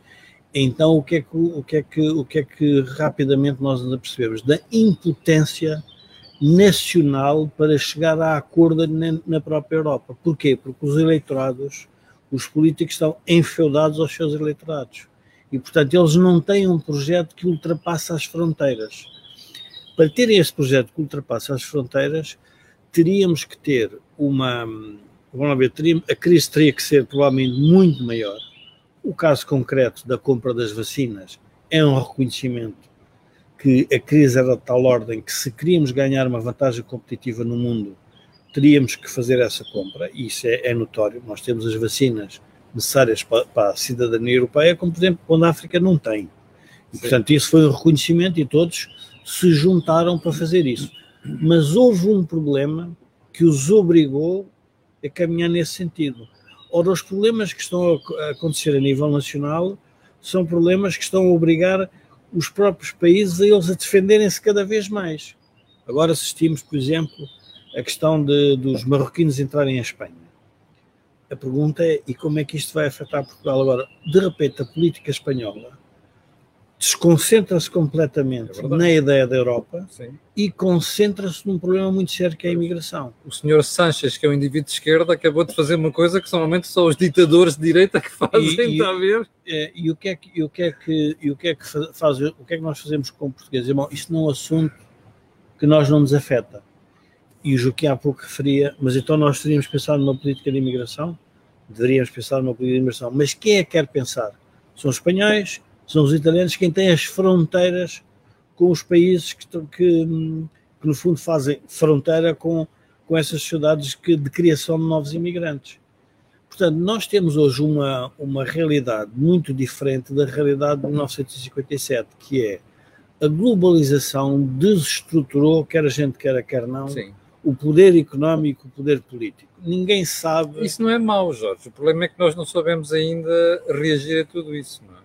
então o que é que, o que, é que, o que, é que rapidamente nós nos apercebemos? Da impotência nacional para chegar a acordo na própria Europa. Porquê? Porque os eleitorados, os políticos estão enfeudados aos seus eleitorados. E, portanto, eles não têm um projeto que ultrapassa as fronteiras. Para terem esse projeto que ultrapassa as fronteiras, teríamos que ter uma. Vamos ver, teríamos, a crise teria que ser provavelmente muito maior. O caso concreto da compra das vacinas é um reconhecimento que a crise era de tal ordem que se queríamos ganhar uma vantagem competitiva no mundo, teríamos que fazer essa compra, e isso é, é notório. Nós temos as vacinas necessárias para, para, a cidadania europeia, como por exemplo quando a África não tem. E, portanto, isso foi um reconhecimento e todos se juntaram para fazer isso. Mas houve um problema que os obrigou a caminhar nesse sentido. Ora, os problemas que estão a acontecer a nível nacional são problemas que estão a obrigar os próprios países a eles a defenderem-se cada vez mais. Agora assistimos, por exemplo, a questão de, dos marroquinos entrarem em Espanha. A pergunta é, e como é que isto vai afetar Portugal? Agora, de repente, a política espanhola desconcentra-se completamente é na ideia da Europa Sim. e concentra-se num problema muito sério que é a imigração. O senhor Sanches, que é um indivíduo de esquerda, acabou de fazer uma coisa que normalmente só os ditadores de direita que fazem, e, está a ver? É, e, o que é que, e o que é que, e o que é que faz, o que é que nós fazemos com portugueses? Irmão, isto não é um assunto que nós não nos afeta. E o Joaquim há pouco referia, mas então nós teríamos pensado numa política de imigração? Deveríamos pensar numa política de imigração. Mas quem é que quer pensar? São os espanhóis, são os italianos quem têm as fronteiras com os países que, que, que no fundo fazem fronteira com, com essas sociedades que, de criação de novos imigrantes. Portanto, nós temos hoje uma, uma realidade muito diferente da realidade de 1957, que é a globalização desestruturou, quer a gente queira, quer não, Sim. o poder económico, o poder político. Ninguém sabe. Isso não é mau, Jorge. O problema é que nós não sabemos ainda reagir a tudo isso. Não é?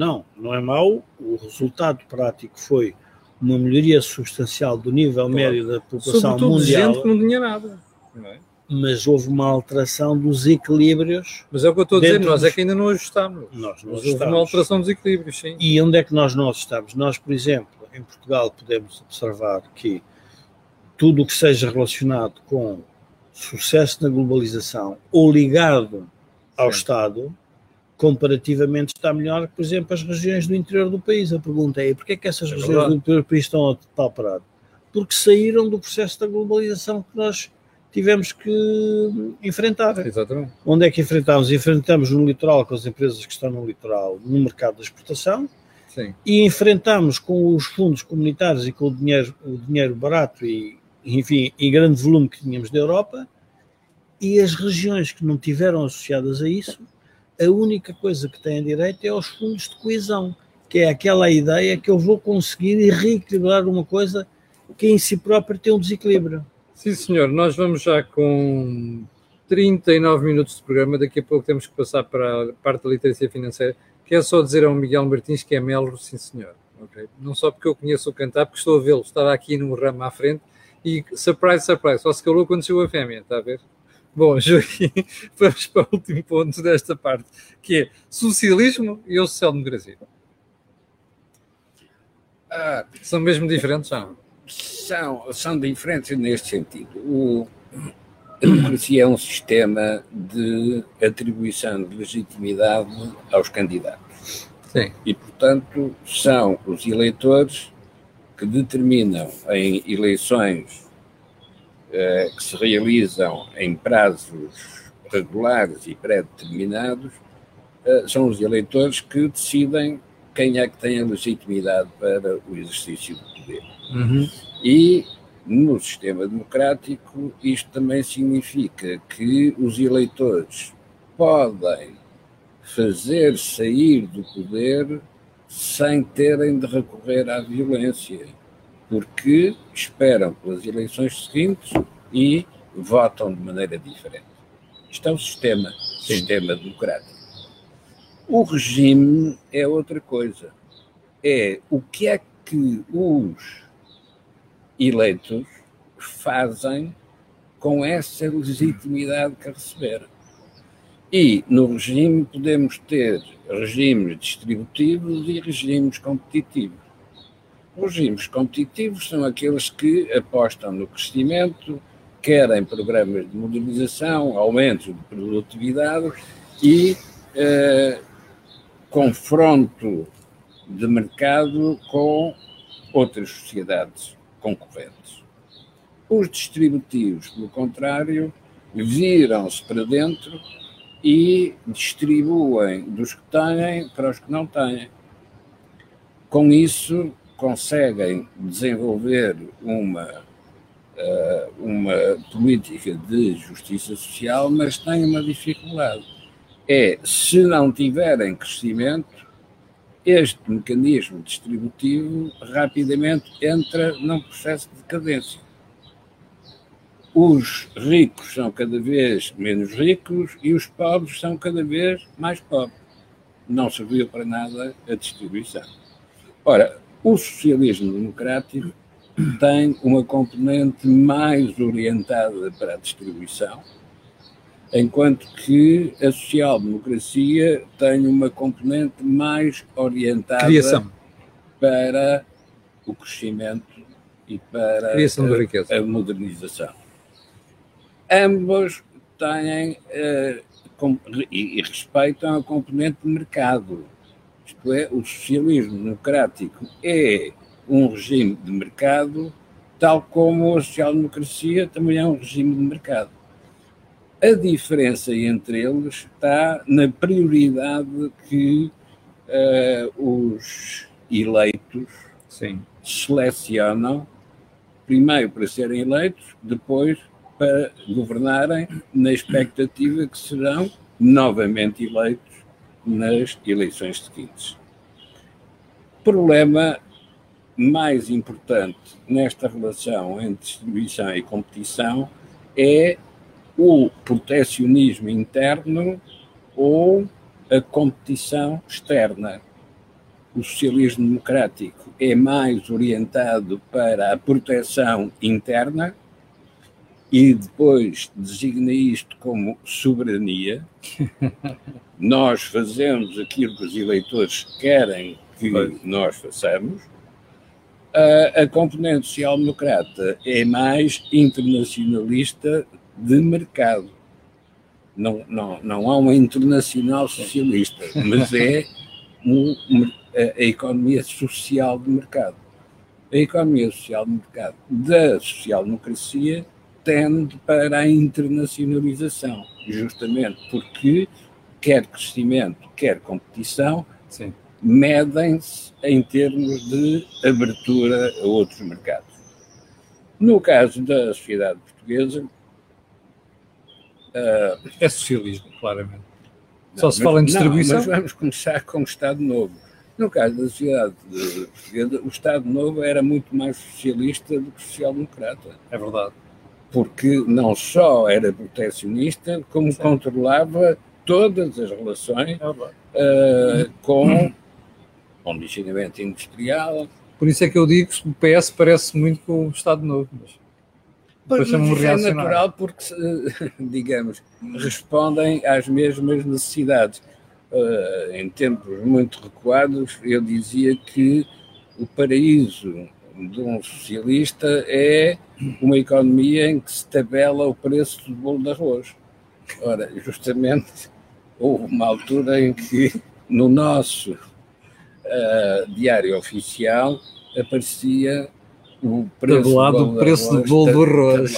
Não, não é mau. O resultado prático foi uma melhoria substancial do nível claro. médio da população Sobretudo mundial. gente que não tinha nada. Não é? Mas houve uma alteração dos equilíbrios. Mas é o que eu estou a dizer, nós é que ainda não ajustamos. Nós não Mas ajustamos. houve uma alteração dos equilíbrios, sim. E onde é que nós não ajustamos? Nós, por exemplo, em Portugal podemos observar que tudo o que seja relacionado com sucesso na globalização ou ligado ao. Estado comparativamente está melhor, por exemplo, as regiões do interior do país. A pergunta é, porquê é que essas é regiões verdade. do interior do país estão a tal parado? Porque saíram do processo da globalização que nós tivemos que enfrentar. Exatamente. Onde é que enfrentamos? Enfrentamos no litoral com as empresas que estão no litoral, no mercado da exportação, Sim. e enfrentamos com os fundos comunitários e com o dinheiro, o dinheiro barato e, enfim, e grande volume que tínhamos da Europa, e as regiões que não tiveram associadas a isso a única coisa que têm direito é aos fundos de coesão, que é aquela ideia que eu vou conseguir reequilibrar uma coisa que em si própria tem um desequilíbrio. Sim, senhor. Nós vamos já com 39 minutos de programa. Daqui a pouco temos que passar para a parte da literacia financeira. Quero só dizer ao Miguel Martins que é Melro, sim, senhor. Okay? Não só porque eu conheço o cantar, porque estou a vê-lo estar aqui no ramo à frente e surprise, surprise, só se calou quando chegou a fêmea, está a ver? Bom, Joaquim, vamos para o último ponto desta parte, que é socialismo e ou social-democracia. Ah, são mesmo diferentes, são? São, são diferentes neste sentido. O, a democracia é um sistema de atribuição de legitimidade aos candidatos. Sim. E, portanto, são os eleitores que determinam em eleições eh, que se realizam em prazos regulares e pré-determinados, uh, são os eleitores que decidem quem é que tem a legitimidade para o exercício do poder. Uhum. E no sistema democrático, isto também significa que os eleitores podem fazer sair do poder sem terem de recorrer à violência, porque esperam pelas eleições seguintes e votam de maneira diferente. Isto é o sistema, sistema democrático. O regime é outra coisa. É o que é que os eleitos fazem com essa legitimidade que receberam. E no regime podemos ter regimes distributivos e regimes competitivos. Regimes competitivos são aqueles que apostam no crescimento, querem programas de modernização, aumento de produtividade e eh, confronto de mercado com outras sociedades concorrentes. Os distributivos, pelo contrário, viram-se para dentro e distribuem dos que têm para os que não têm. Com isso, conseguem desenvolver uma, eh, uma política de justiça social, mas têm uma dificuldade. É, se não tiverem crescimento, este mecanismo distributivo rapidamente entra num processo de decadência. Os ricos são cada vez menos ricos e os pobres são cada vez mais pobres. Não serviu para nada a distribuição. Ora, o socialismo democrático tem uma componente mais orientada para a distribuição, enquanto que a social-democracia tem uma componente mais orientada Criação. para o crescimento e para a, a, modernização. Ambos têm uh, e respeitam a componente de mercado. Isto é, o socialismo democrático é um regime de mercado, tal como a social-democracia também é um regime de mercado a diferença entre eles está na prioridade que uh, os eleitos Sim. selecionam, primeiro para serem eleitos, depois para governarem, na expectativa que serão novamente eleitos nas eleições seguintes. Problema mais importante nesta relação entre distribuição e competição é o protecionismo interno ou a competição externa. O socialismo democrático é mais orientado para a proteção interna e depois designa isto como soberania. nós fazemos aquilo que os eleitores querem que pois. nós façamos. A, a componente social-democrata é mais internacionalista de mercado. Não, não, não há uma internacional socialista, mas é um, a, a economia social de mercado. A economia social de mercado da social-democracia tende para a internacionalização, justamente porque quer crescimento, quer competição, medem-se em termos de abertura a outros mercados. No caso da sociedade portuguesa, Uh, é socialismo, claramente. Não, Só se fala em distribuição. Não, mas vamos começar com o Estado Novo. No caso da sociedade portuguesa, o Estado Novo era muito mais socialista do que social-democrata. É verdade. Porque não só era protecionista, como Sim. controlava todas as relações uh, com o ligeiramente industrial. Por isso é que eu digo que o PS parece muito com o Estado Novo. Mas... Pois, é natural porque, digamos, respondem às mesmas necessidades. Uh, em tempos muito recuados, eu dizia que o paraíso de um socialista é uma economia em que se tabela o preço do bolo de arroz. Ora, justamente houve uma altura em que no nosso uh, diário oficial aparecia o preço, tabelado o preço do bolo do arroz.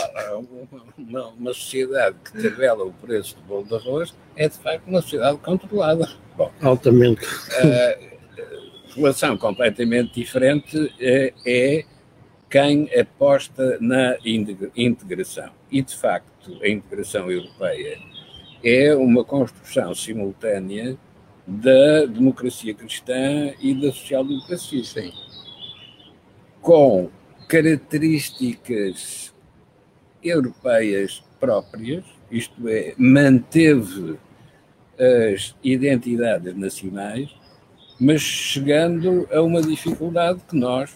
Uma, uma, sociedade que tabela o preço do bolo de arroz é de facto uma sociedade controlada. Bom, Altamente. Uh, relação completamente diferente é, é quem aposta na integração. E, de facto, a integração europeia é uma construção simultânea da democracia cristã e da social-democracia. Sim. Com características europeias próprias, isto é, manteve as identidades nacionais, mas chegando a uma dificuldade que nós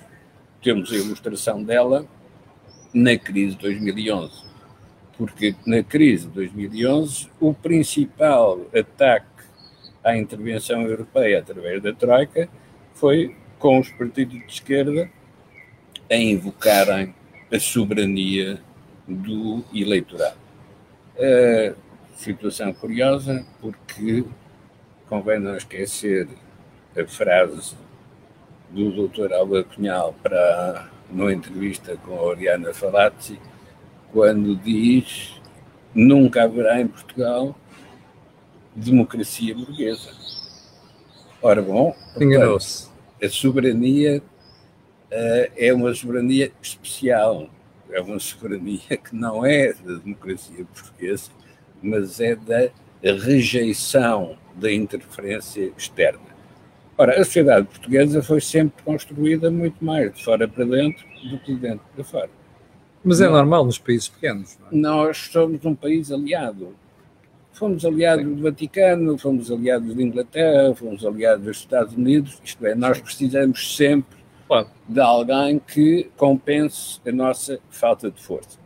temos a ilustração dela na crise de 2011. Porque na crise de 2011, o principal ataque à intervenção europeia através da Troika foi com os partidos de esquerda a invocarem a soberania do eleitorado. Situação curiosa, porque convém não esquecer a frase do Dr. Alba Cunhal para numa entrevista com a Oriana Falazzi, quando diz nunca haverá em Portugal democracia burguesa. Ora bom, enganou-se. A soberania uh, é uma soberania especial, é uma soberania que não é da democracia portuguesa, mas é da rejeição da interferência externa. Ora, a sociedade portuguesa foi sempre construída muito mais de fora para dentro do que de dentro para fora. Mas é normal nos países pequenos. É? Nós somos um país aliado. Fomos aliados Sim. do Vaticano, fomos aliados da Inglaterra, fomos aliados dos Estados Unidos. Isto é, nós precisamos sempre claro. de alguém que compense a nossa falta de força.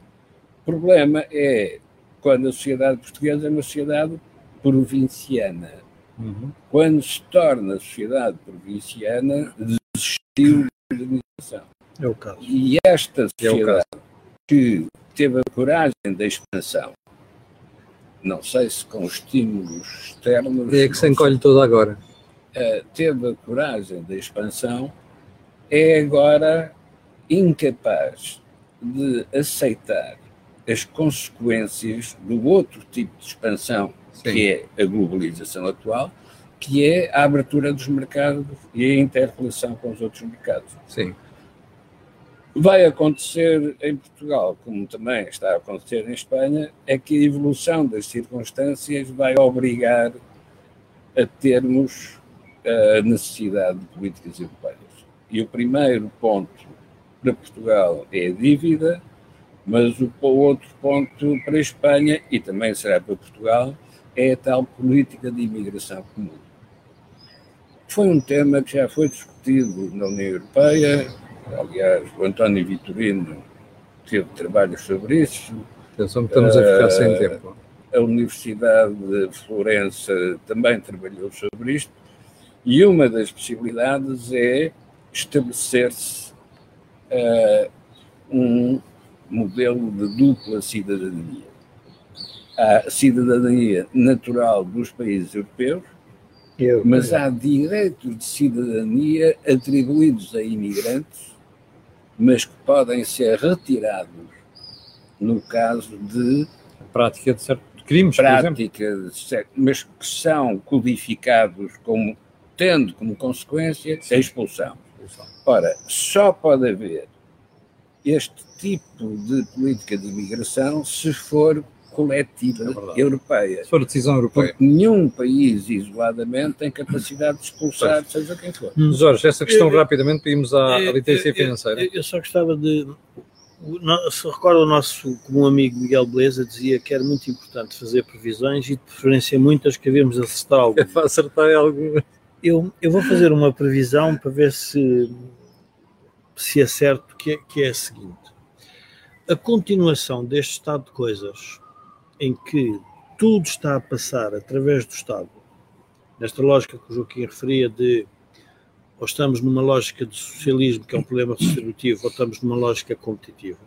O problema é quando a sociedade portuguesa é uma sociedade provinciana Uhum. Quando se torna sociedade provinciana, desistiu da organização. É o caso. E esta sociedade é que teve a coragem da expansão, não sei se com estímulos externos. É que se encolhe toda agora. Uh, teve a coragem da expansão, é agora incapaz de aceitar as consequências do outro tipo de expansão Sim. que é a globalização atual, que é a abertura dos mercados e a interrelação com os outros mercados. Sim. Vai acontecer em Portugal, como também está a acontecer em Espanha, é que a evolução das circunstâncias vai obrigar a termos a necessidade de políticas europeias. E o primeiro ponto para Portugal é a dívida, mas o outro ponto para a Espanha e também será para Portugal é a tal política de imigração comum. Foi um tema que já foi discutido na União Europeia, aliás, o António Vitorino teve trabalhos sobre isso. Atenção estamos a ficar sem tempo. A Universidade de Florença também trabalhou sobre isto, e uma das possibilidades é estabelecer-se uh, um modelo de dupla cidadania há cidadania natural dos países europeus, Eu, mas há direitos de cidadania atribuídos a imigrantes, mas que podem ser retirados no caso de prática de certos crimes, prática de certo, mas que são codificados como tendo como consequência Sim. a expulsão. Ora, só pode haver este tipo de política de imigração se for coletiva é europeia. Se for decisão europeia. Porque nenhum país isoladamente tem capacidade de expulsar, pois. seja quem for. Hum. Jorge, essa questão eu, rapidamente pedimos à, à literacia financeira. Eu, eu, só gostava de. Se recorda o nosso comum amigo Miguel Beleza dizia que era muito importante fazer previsões e de preferência muitas que havíamos acertar algumas. para acertar algumas. Eu, eu vou fazer uma previsão para ver se, se é certo, que é, que é a seguinte. A continuação deste estado de coisas em que tudo está a passar através do Estado, nesta lógica que o Joaquim referia de ou estamos numa lógica de socialismo, que é um problema distributivo, ou estamos numa lógica competitiva.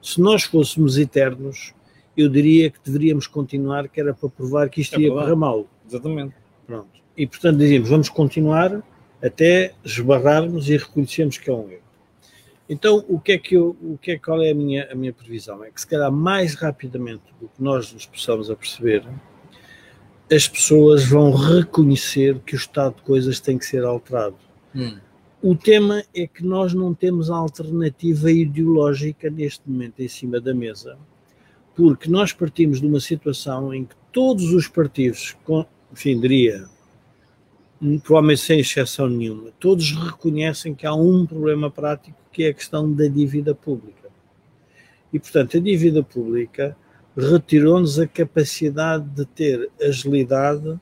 Se nós fôssemos eternos, eu diria que deveríamos continuar, que era para provar que isto é ia correr mal. Exatamente. Pronto. E, portanto, dizíamos, vamos continuar até esbarrarmos e reconhecermos que é um erro. Então, o que é que eu, o que é, qual é a minha, a minha previsão? É que se calhar mais rapidamente do que nós nos possamos aperceber, as pessoas vão reconhecer que o estado de coisas tem que ser alterado. Hum. O tema é que nós não temos alternativa ideológica neste momento em cima da mesa, porque nós partimos de uma situação em que todos os partidos, enfim, diria, provavelmente sem exceção nenhuma, todos reconhecem que há um problema prático que é a questão da dívida pública. E, portanto, a dívida pública retirou-nos a capacidade de ter agilidade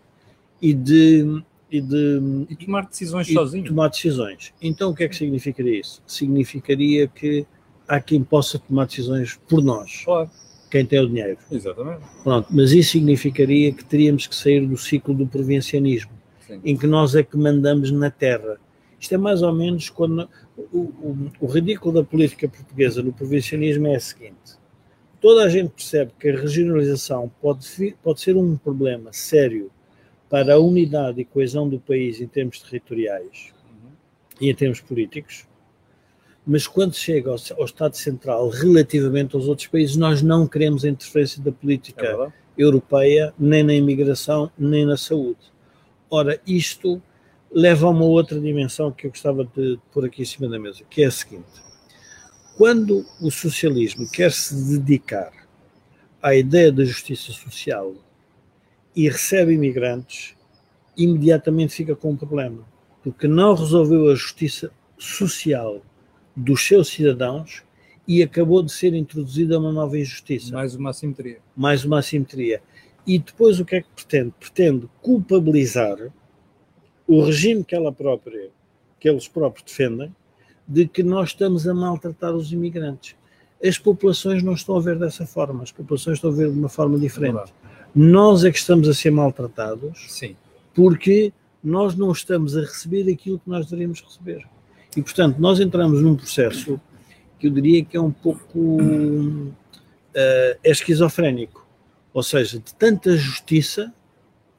e de e de e tomar decisões e sozinho. Tomar decisões. Então o que é que significaria isso? Significaria que há quem possa tomar decisões por nós. Claro. Quem tem o dinheiro. Exatamente. Pronto, mas isso significaria que teríamos que sair do ciclo do provincianismo, Sim. em que nós é que mandamos na terra. Isto é mais ou menos quando o, o, o ridículo da política portuguesa no provincianismo é o seguinte: toda a gente percebe que a regionalização pode, pode ser um problema sério para a unidade e coesão do país em termos territoriais uhum. e em termos políticos, mas quando chega ao, ao, Estado Central relativamente aos outros países, nós não queremos a interferência da política é europeia, nem na imigração, nem na saúde. Ora, isto leva a uma outra dimensão que eu gostava de pôr aqui em cima da mesa, que é a seguinte: quando o socialismo quer se dedicar à ideia da justiça social e recebe imigrantes, imediatamente fica com um problema, porque não resolveu a justiça social dos seus cidadãos e acabou de ser introduzida uma nova injustiça. Mais uma assimetria. Mais uma assimetria. E depois o que é que pretende? Pretende culpabilizar o regime que ela própria, que eles próprios defendem, de que nós estamos a maltratar os imigrantes. As populações não estão a ver dessa forma, as populações estão a ver de uma forma diferente. É nós é que estamos a ser maltratados Sim. porque nós não estamos a receber aquilo que nós deveríamos receber. E, portanto, nós entramos num processo que eu diria que é um pouco uh, é esquizofrénico. Ou seja, de tanta justiça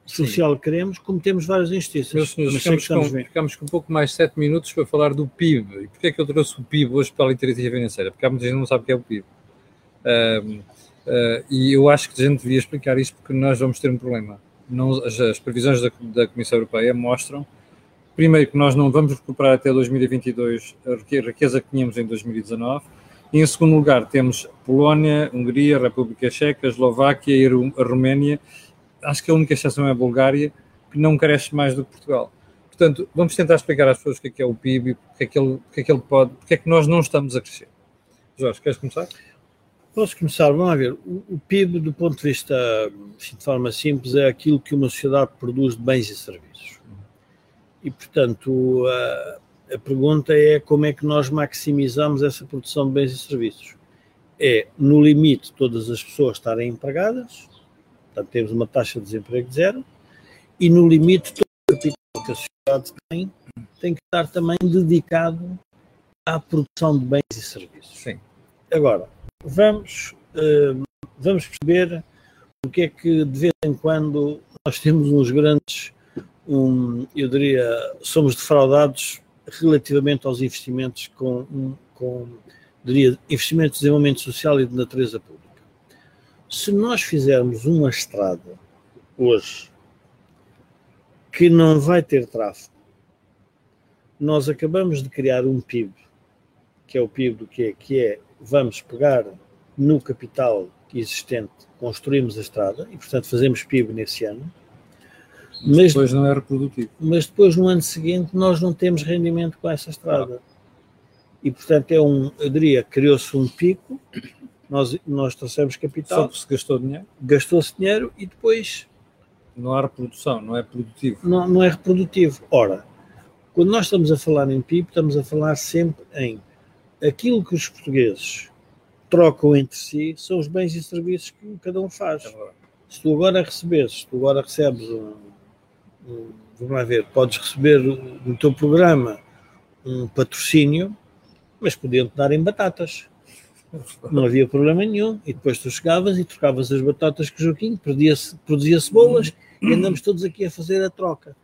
social Sim. que queremos, como temos várias injustiças. Meus senhores, ficamos com, ficamos com um pouco mais de 7 minutos para falar do PIB. E porquê é que eu trouxe o PIB hoje para a literacia financeira? Porque há muita gente que não sabe o que é o PIB. Uh, Uh, e eu acho que a gente devia explicar isto porque nós vamos ter um problema. Não, as, as, previsões da, da, Comissão Europeia mostram, primeiro, que nós não vamos recuperar até 2022 a riqueza que tínhamos em 2019, e em segundo lugar temos Polónia, Hungria, República Checa, Eslováquia e Roménia, acho que a única exceção é a Bulgária, que não cresce mais do que Portugal. Portanto, vamos tentar explicar às pessoas o que é, que é o PIB, porque é que ele, porque é que ele pode, porque é que nós não estamos a crescer. Jorge, queres começar? Posso começar? Vamos ver. O, o PIB, do ponto de vista, assim, de forma simples, é aquilo que uma sociedade produz de bens e serviços. E, portanto, a pergunta é como é que nós maximizamos essa produção de bens e serviços. É, no limite, todas as pessoas estarem empregadas, portanto, temos uma taxa de desemprego de zero, e no limite, todo o capital que a sociedade tem tem que estar também dedicado à produção de bens e serviços. Sim. Agora, vamos, uh, vamos perceber o que é que de vez em quando nós temos uns grandes, um, eu diria, somos defraudados relativamente aos investimentos com, com diria, investimentos de desenvolvimento social e de natureza pública. Se nós fizermos uma estrada hoje que não vai ter tráfego, nós acabamos de criar um PIB, que é o PIB do que é, que é vamos pegar no capital existente, construímos a estrada e, portanto, fazemos PIB nesse ano. Mas, depois não é reprodutivo. Mas depois, no ano seguinte, nós não temos rendimento com essa estrada. E, portanto, é um, eu diria, criou-se um pico, nós, nós trouxemos capital. Só que se gastou dinheiro. Gastou-se dinheiro e depois. Não há reprodução, não é produtivo. Não, não é reprodutivo. Ora, quando nós estamos a falar em PIB, estamos a falar sempre em aquilo que os portugueses trocam entre si são os bens e serviços que cada um faz. É se tu agora recebes, se tu agora recebes um, vamos lá ver, podes receber no teu programa um patrocínio, mas podiam-te dar em batatas. Não havia problema nenhum. E depois tu chegavas e trocavas as batatas com o Joaquim, produzia-se produzia boas e andamos todos aqui a fazer a troca.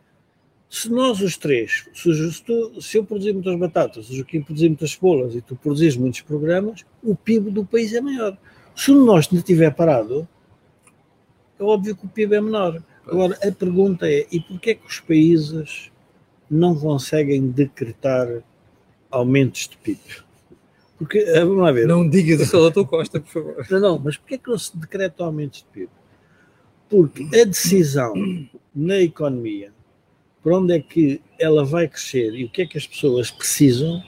Se nós os três, se, tu, se eu produzir muitas batatas, o Joaquim produzir muitas cebolas e tu produzires muitos programas, o PIB do país é maior. Se nós não estiver parado, é óbvio que o PIB é menor. Agora, a pergunta é, e porquê é que os países não conseguem decretar aumentos de PIB? Porque, eh, vamos lá ver. Não digas isso ao Dr. Costa, por favor. Não, não, mas porquê é que não se decreta aumentos de PIB? Porque a decisão na economia, para onde é que ela vai crescer e o que é que as pessoas precisam,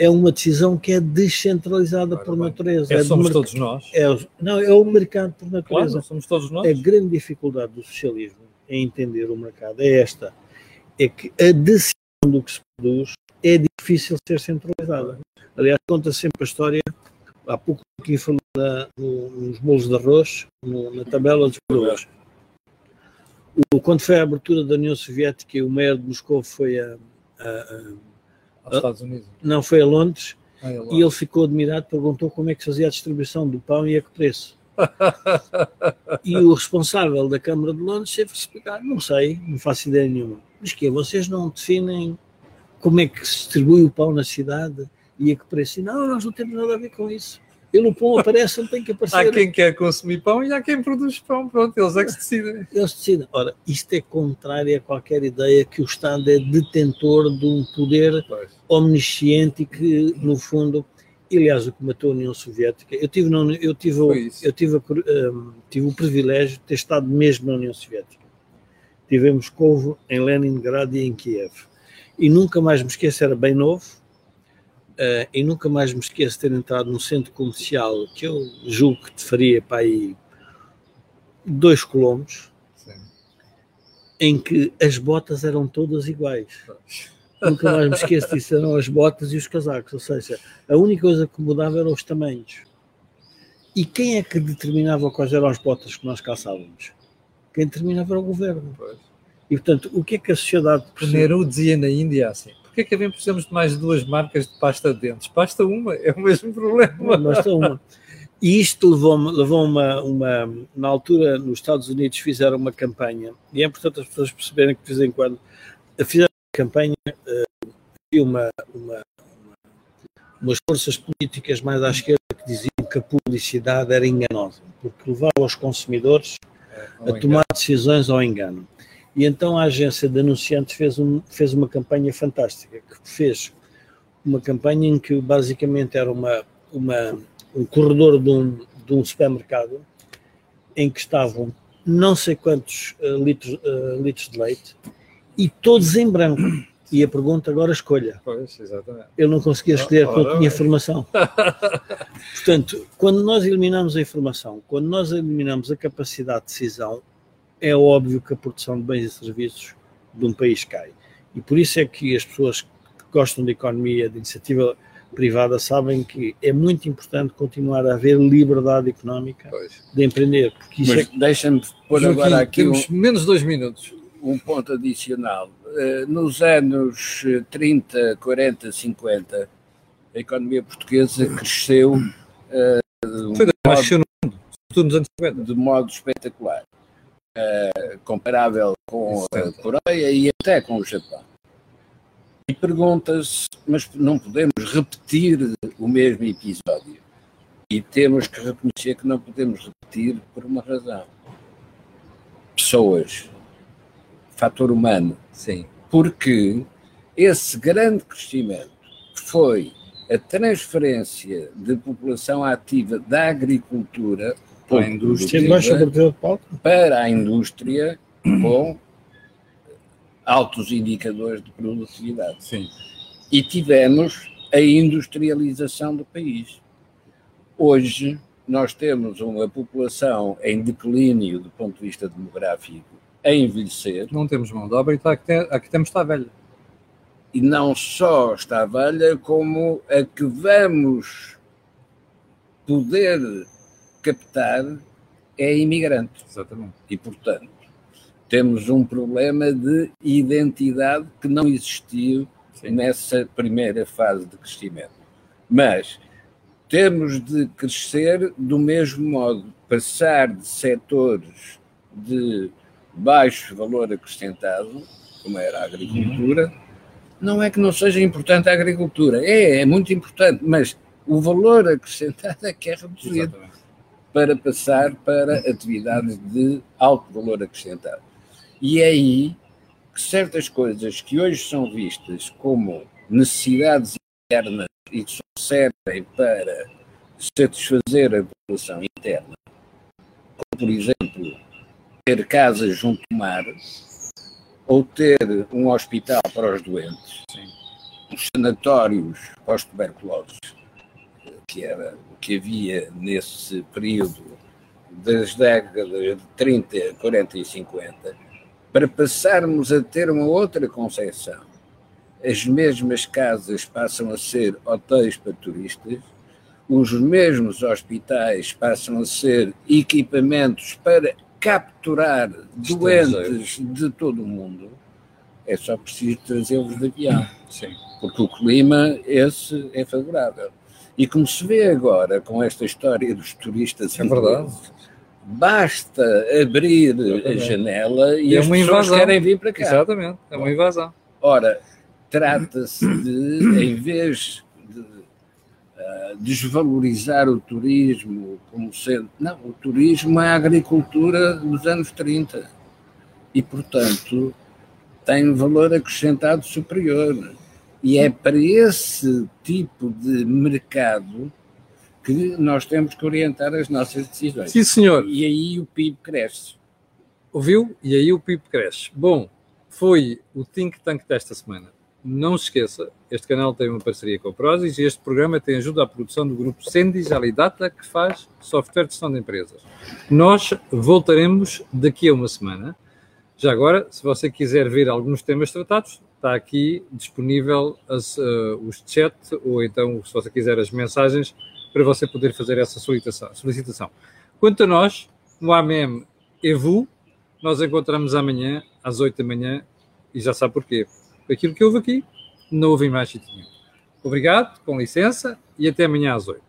é uma decisão que é descentralizada por natureza. É, é somos todos nós. É, não, é o mercado por natureza. Claro, somos todos nós. A grande dificuldade do socialismo em entender o mercado é esta: é que a decisão do que se produz é difícil ser centralizada. Aliás, conta sempre a história, há pouco aqui falou da, no, nos bolos de arroz, no, na tabela dos valores. O, quando foi a abertura da União Soviética e o mayor de Moscou foi a, a, a aos Estados Unidos? Não, foi a Londres, ah, é e ele ficou admirado, perguntou como é que fazia a distribuição do pão e a que preço. e o responsável da Câmara de Londres teve que explicar, não sei, não faço ideia nenhuma. Mas que vocês não definem como é que se distribui o pão na cidade e a que preço? E, não, nós não temos nada a ver com isso. Ele o pão aparece, não tem que aparecer. Há quem quer consumir pão e há quem produz pão. Pronto, eles é que se decidem. Eles decidem. Ora, isto é contrário a qualquer ideia que o Estado é detentor de um poder pois. omnisciente e que, no fundo, aliás, o que matou a União Soviética. Eu tive, no, eu tive, eu tive, um, tive o privilégio de ter estado mesmo na União Soviética. Tivemos Moscou, em Leningrado e em Kiev. E nunca mais me esqueço, era bem novo, uh, e nunca mais me esqueço de ter entrado num centro comercial que eu julgo que te faria para aí dois quilómetros, em que as botas eram todas iguais. Nunca mais me esqueço disso, eram as botas e os casacos, ou seja, a única coisa que mudava eram os tamanhos. E quem é que determinava quais eram as botas que nós calçávamos? Quem determinava era o governo. Pois. E portanto, o que é que a sociedade. O Nehru dizia na Índia assim: porquê que havemos precisamos de mais duas marcas de pasta de dentes? Basta uma, é o mesmo problema. Basta uma. E isto levou-me, levou uma, uma. Na altura, nos Estados Unidos, fizeram uma campanha, e é importante as pessoas perceberem que de vez em quando fizeram uma campanha, uh, uma, uma, umas forças políticas mais à esquerda que diziam que a publicidade era enganosa, porque levava os consumidores é, a tomar decisões ao engano. E então a agência de anunciantes fez, um, fez uma campanha fantástica, que fez uma campanha em que basicamente era uma, uma, um corredor de um, de um supermercado em que estavam não sei quantos uh, litros, uh, litros de leite e todos em branco. E a pergunta agora escolha. Pois, exatamente. Eu não conseguia escolher porque não tinha informação. Portanto, quando nós eliminamos a informação, quando nós eliminamos a capacidade de decisão, é óbvio que a produção de bens e serviços de um país cai. E por isso é que as pessoas que gostam de economia, de iniciativa privada, sabem que é muito importante continuar a haver liberdade económica pois. de empreender. Porque isso Mas é... deixa-me pôr agora aqui temos um, menos dois minutos. Um ponto adicional. Uh, nos anos 30, 40, 50, a economia portuguesa cresceu uh, Foi modo, no mundo, nos anos 50. de modo espetacular uh, comparável com a Coreia e até com o Japão. E pergunta-se, mas não podemos repetir o mesmo episódio. E temos que reconhecer que não podemos repetir por uma razão. Pessoas, fator humano. Sim. Porque esse grande crescimento foi a transferência de população ativa da agricultura para a indústria, para a indústria com altos indicadores de produtividade. Sim. E tivemos a industrialização do país. Hoje nós temos uma população em declínio do ponto de vista demográfico, a envelhecer. Não temos mão de obra e está, aqui, aqui temos está velha. E não só está velha, como a que vamos poder captar é imigrante. Exatamente. E, portanto, temos um problema de identidade que não existiu Sim. nessa primeira fase de crescimento. Mas temos de crescer do mesmo modo, passar de setores de baixo valor acrescentado como era a agricultura, não é que não seja importante a agricultura, é, é muito importante, mas o valor acrescentado é que é reduzido Exatamente. Para passar para atividades de alto valor acrescentado. E é aí que certas coisas que hoje são vistas como necessidades internas e que só servem para satisfazer a população interna, como por exemplo ter casas junto ao mar, ou ter um hospital para os doentes, Sim. os sanatórios para os tuberculosos, que era o que havia nesse período das décadas de 30, 40 e 50, para passarmos a ter uma outra concepção. As mesmas casas passam a ser hotéis para turistas, os mesmos hospitais passam a ser equipamentos para capturar doentes de todo o mundo, é só preciso trazê-los de avião. Sim. Porque o clima esse é favorável. E como se vê agora com esta história dos turistas é verdade. basta abrir a janela e, e é as pessoas invasão. querem vir para cá. Exatamente, é uma invasão. Ora, trata-se de, em vez desvalorizar o turismo como sendo. Não, o turismo é a agricultura dos anos 30 e, portanto, tem um valor acrescentado superior. E é para esse tipo de mercado que nós temos que orientar as nossas decisões. Sim, senhor. E aí o PIB cresce. Ouviu? E aí o PIB cresce. Bom, foi o Think Tank desta semana. Não se esqueça, este canal tem uma parceria com a Prozis e este programa tem ajuda à produção do grupo Sendis Alidata, que faz software de gestão de empresas. Nós voltaremos daqui a uma semana. Já agora, se você quiser ver alguns temas tratados, está aqui disponível as, uh, os chat ou então, se você quiser, as mensagens para você poder fazer essa solicitação. Quanto a nós, no AMM EVU, nós encontramos amanhã às 8 da manhã e já sabe porquê aquilo que houve aqui, não houve mais sítio nenhum. Obrigado, com licença, e até amanhã às 8.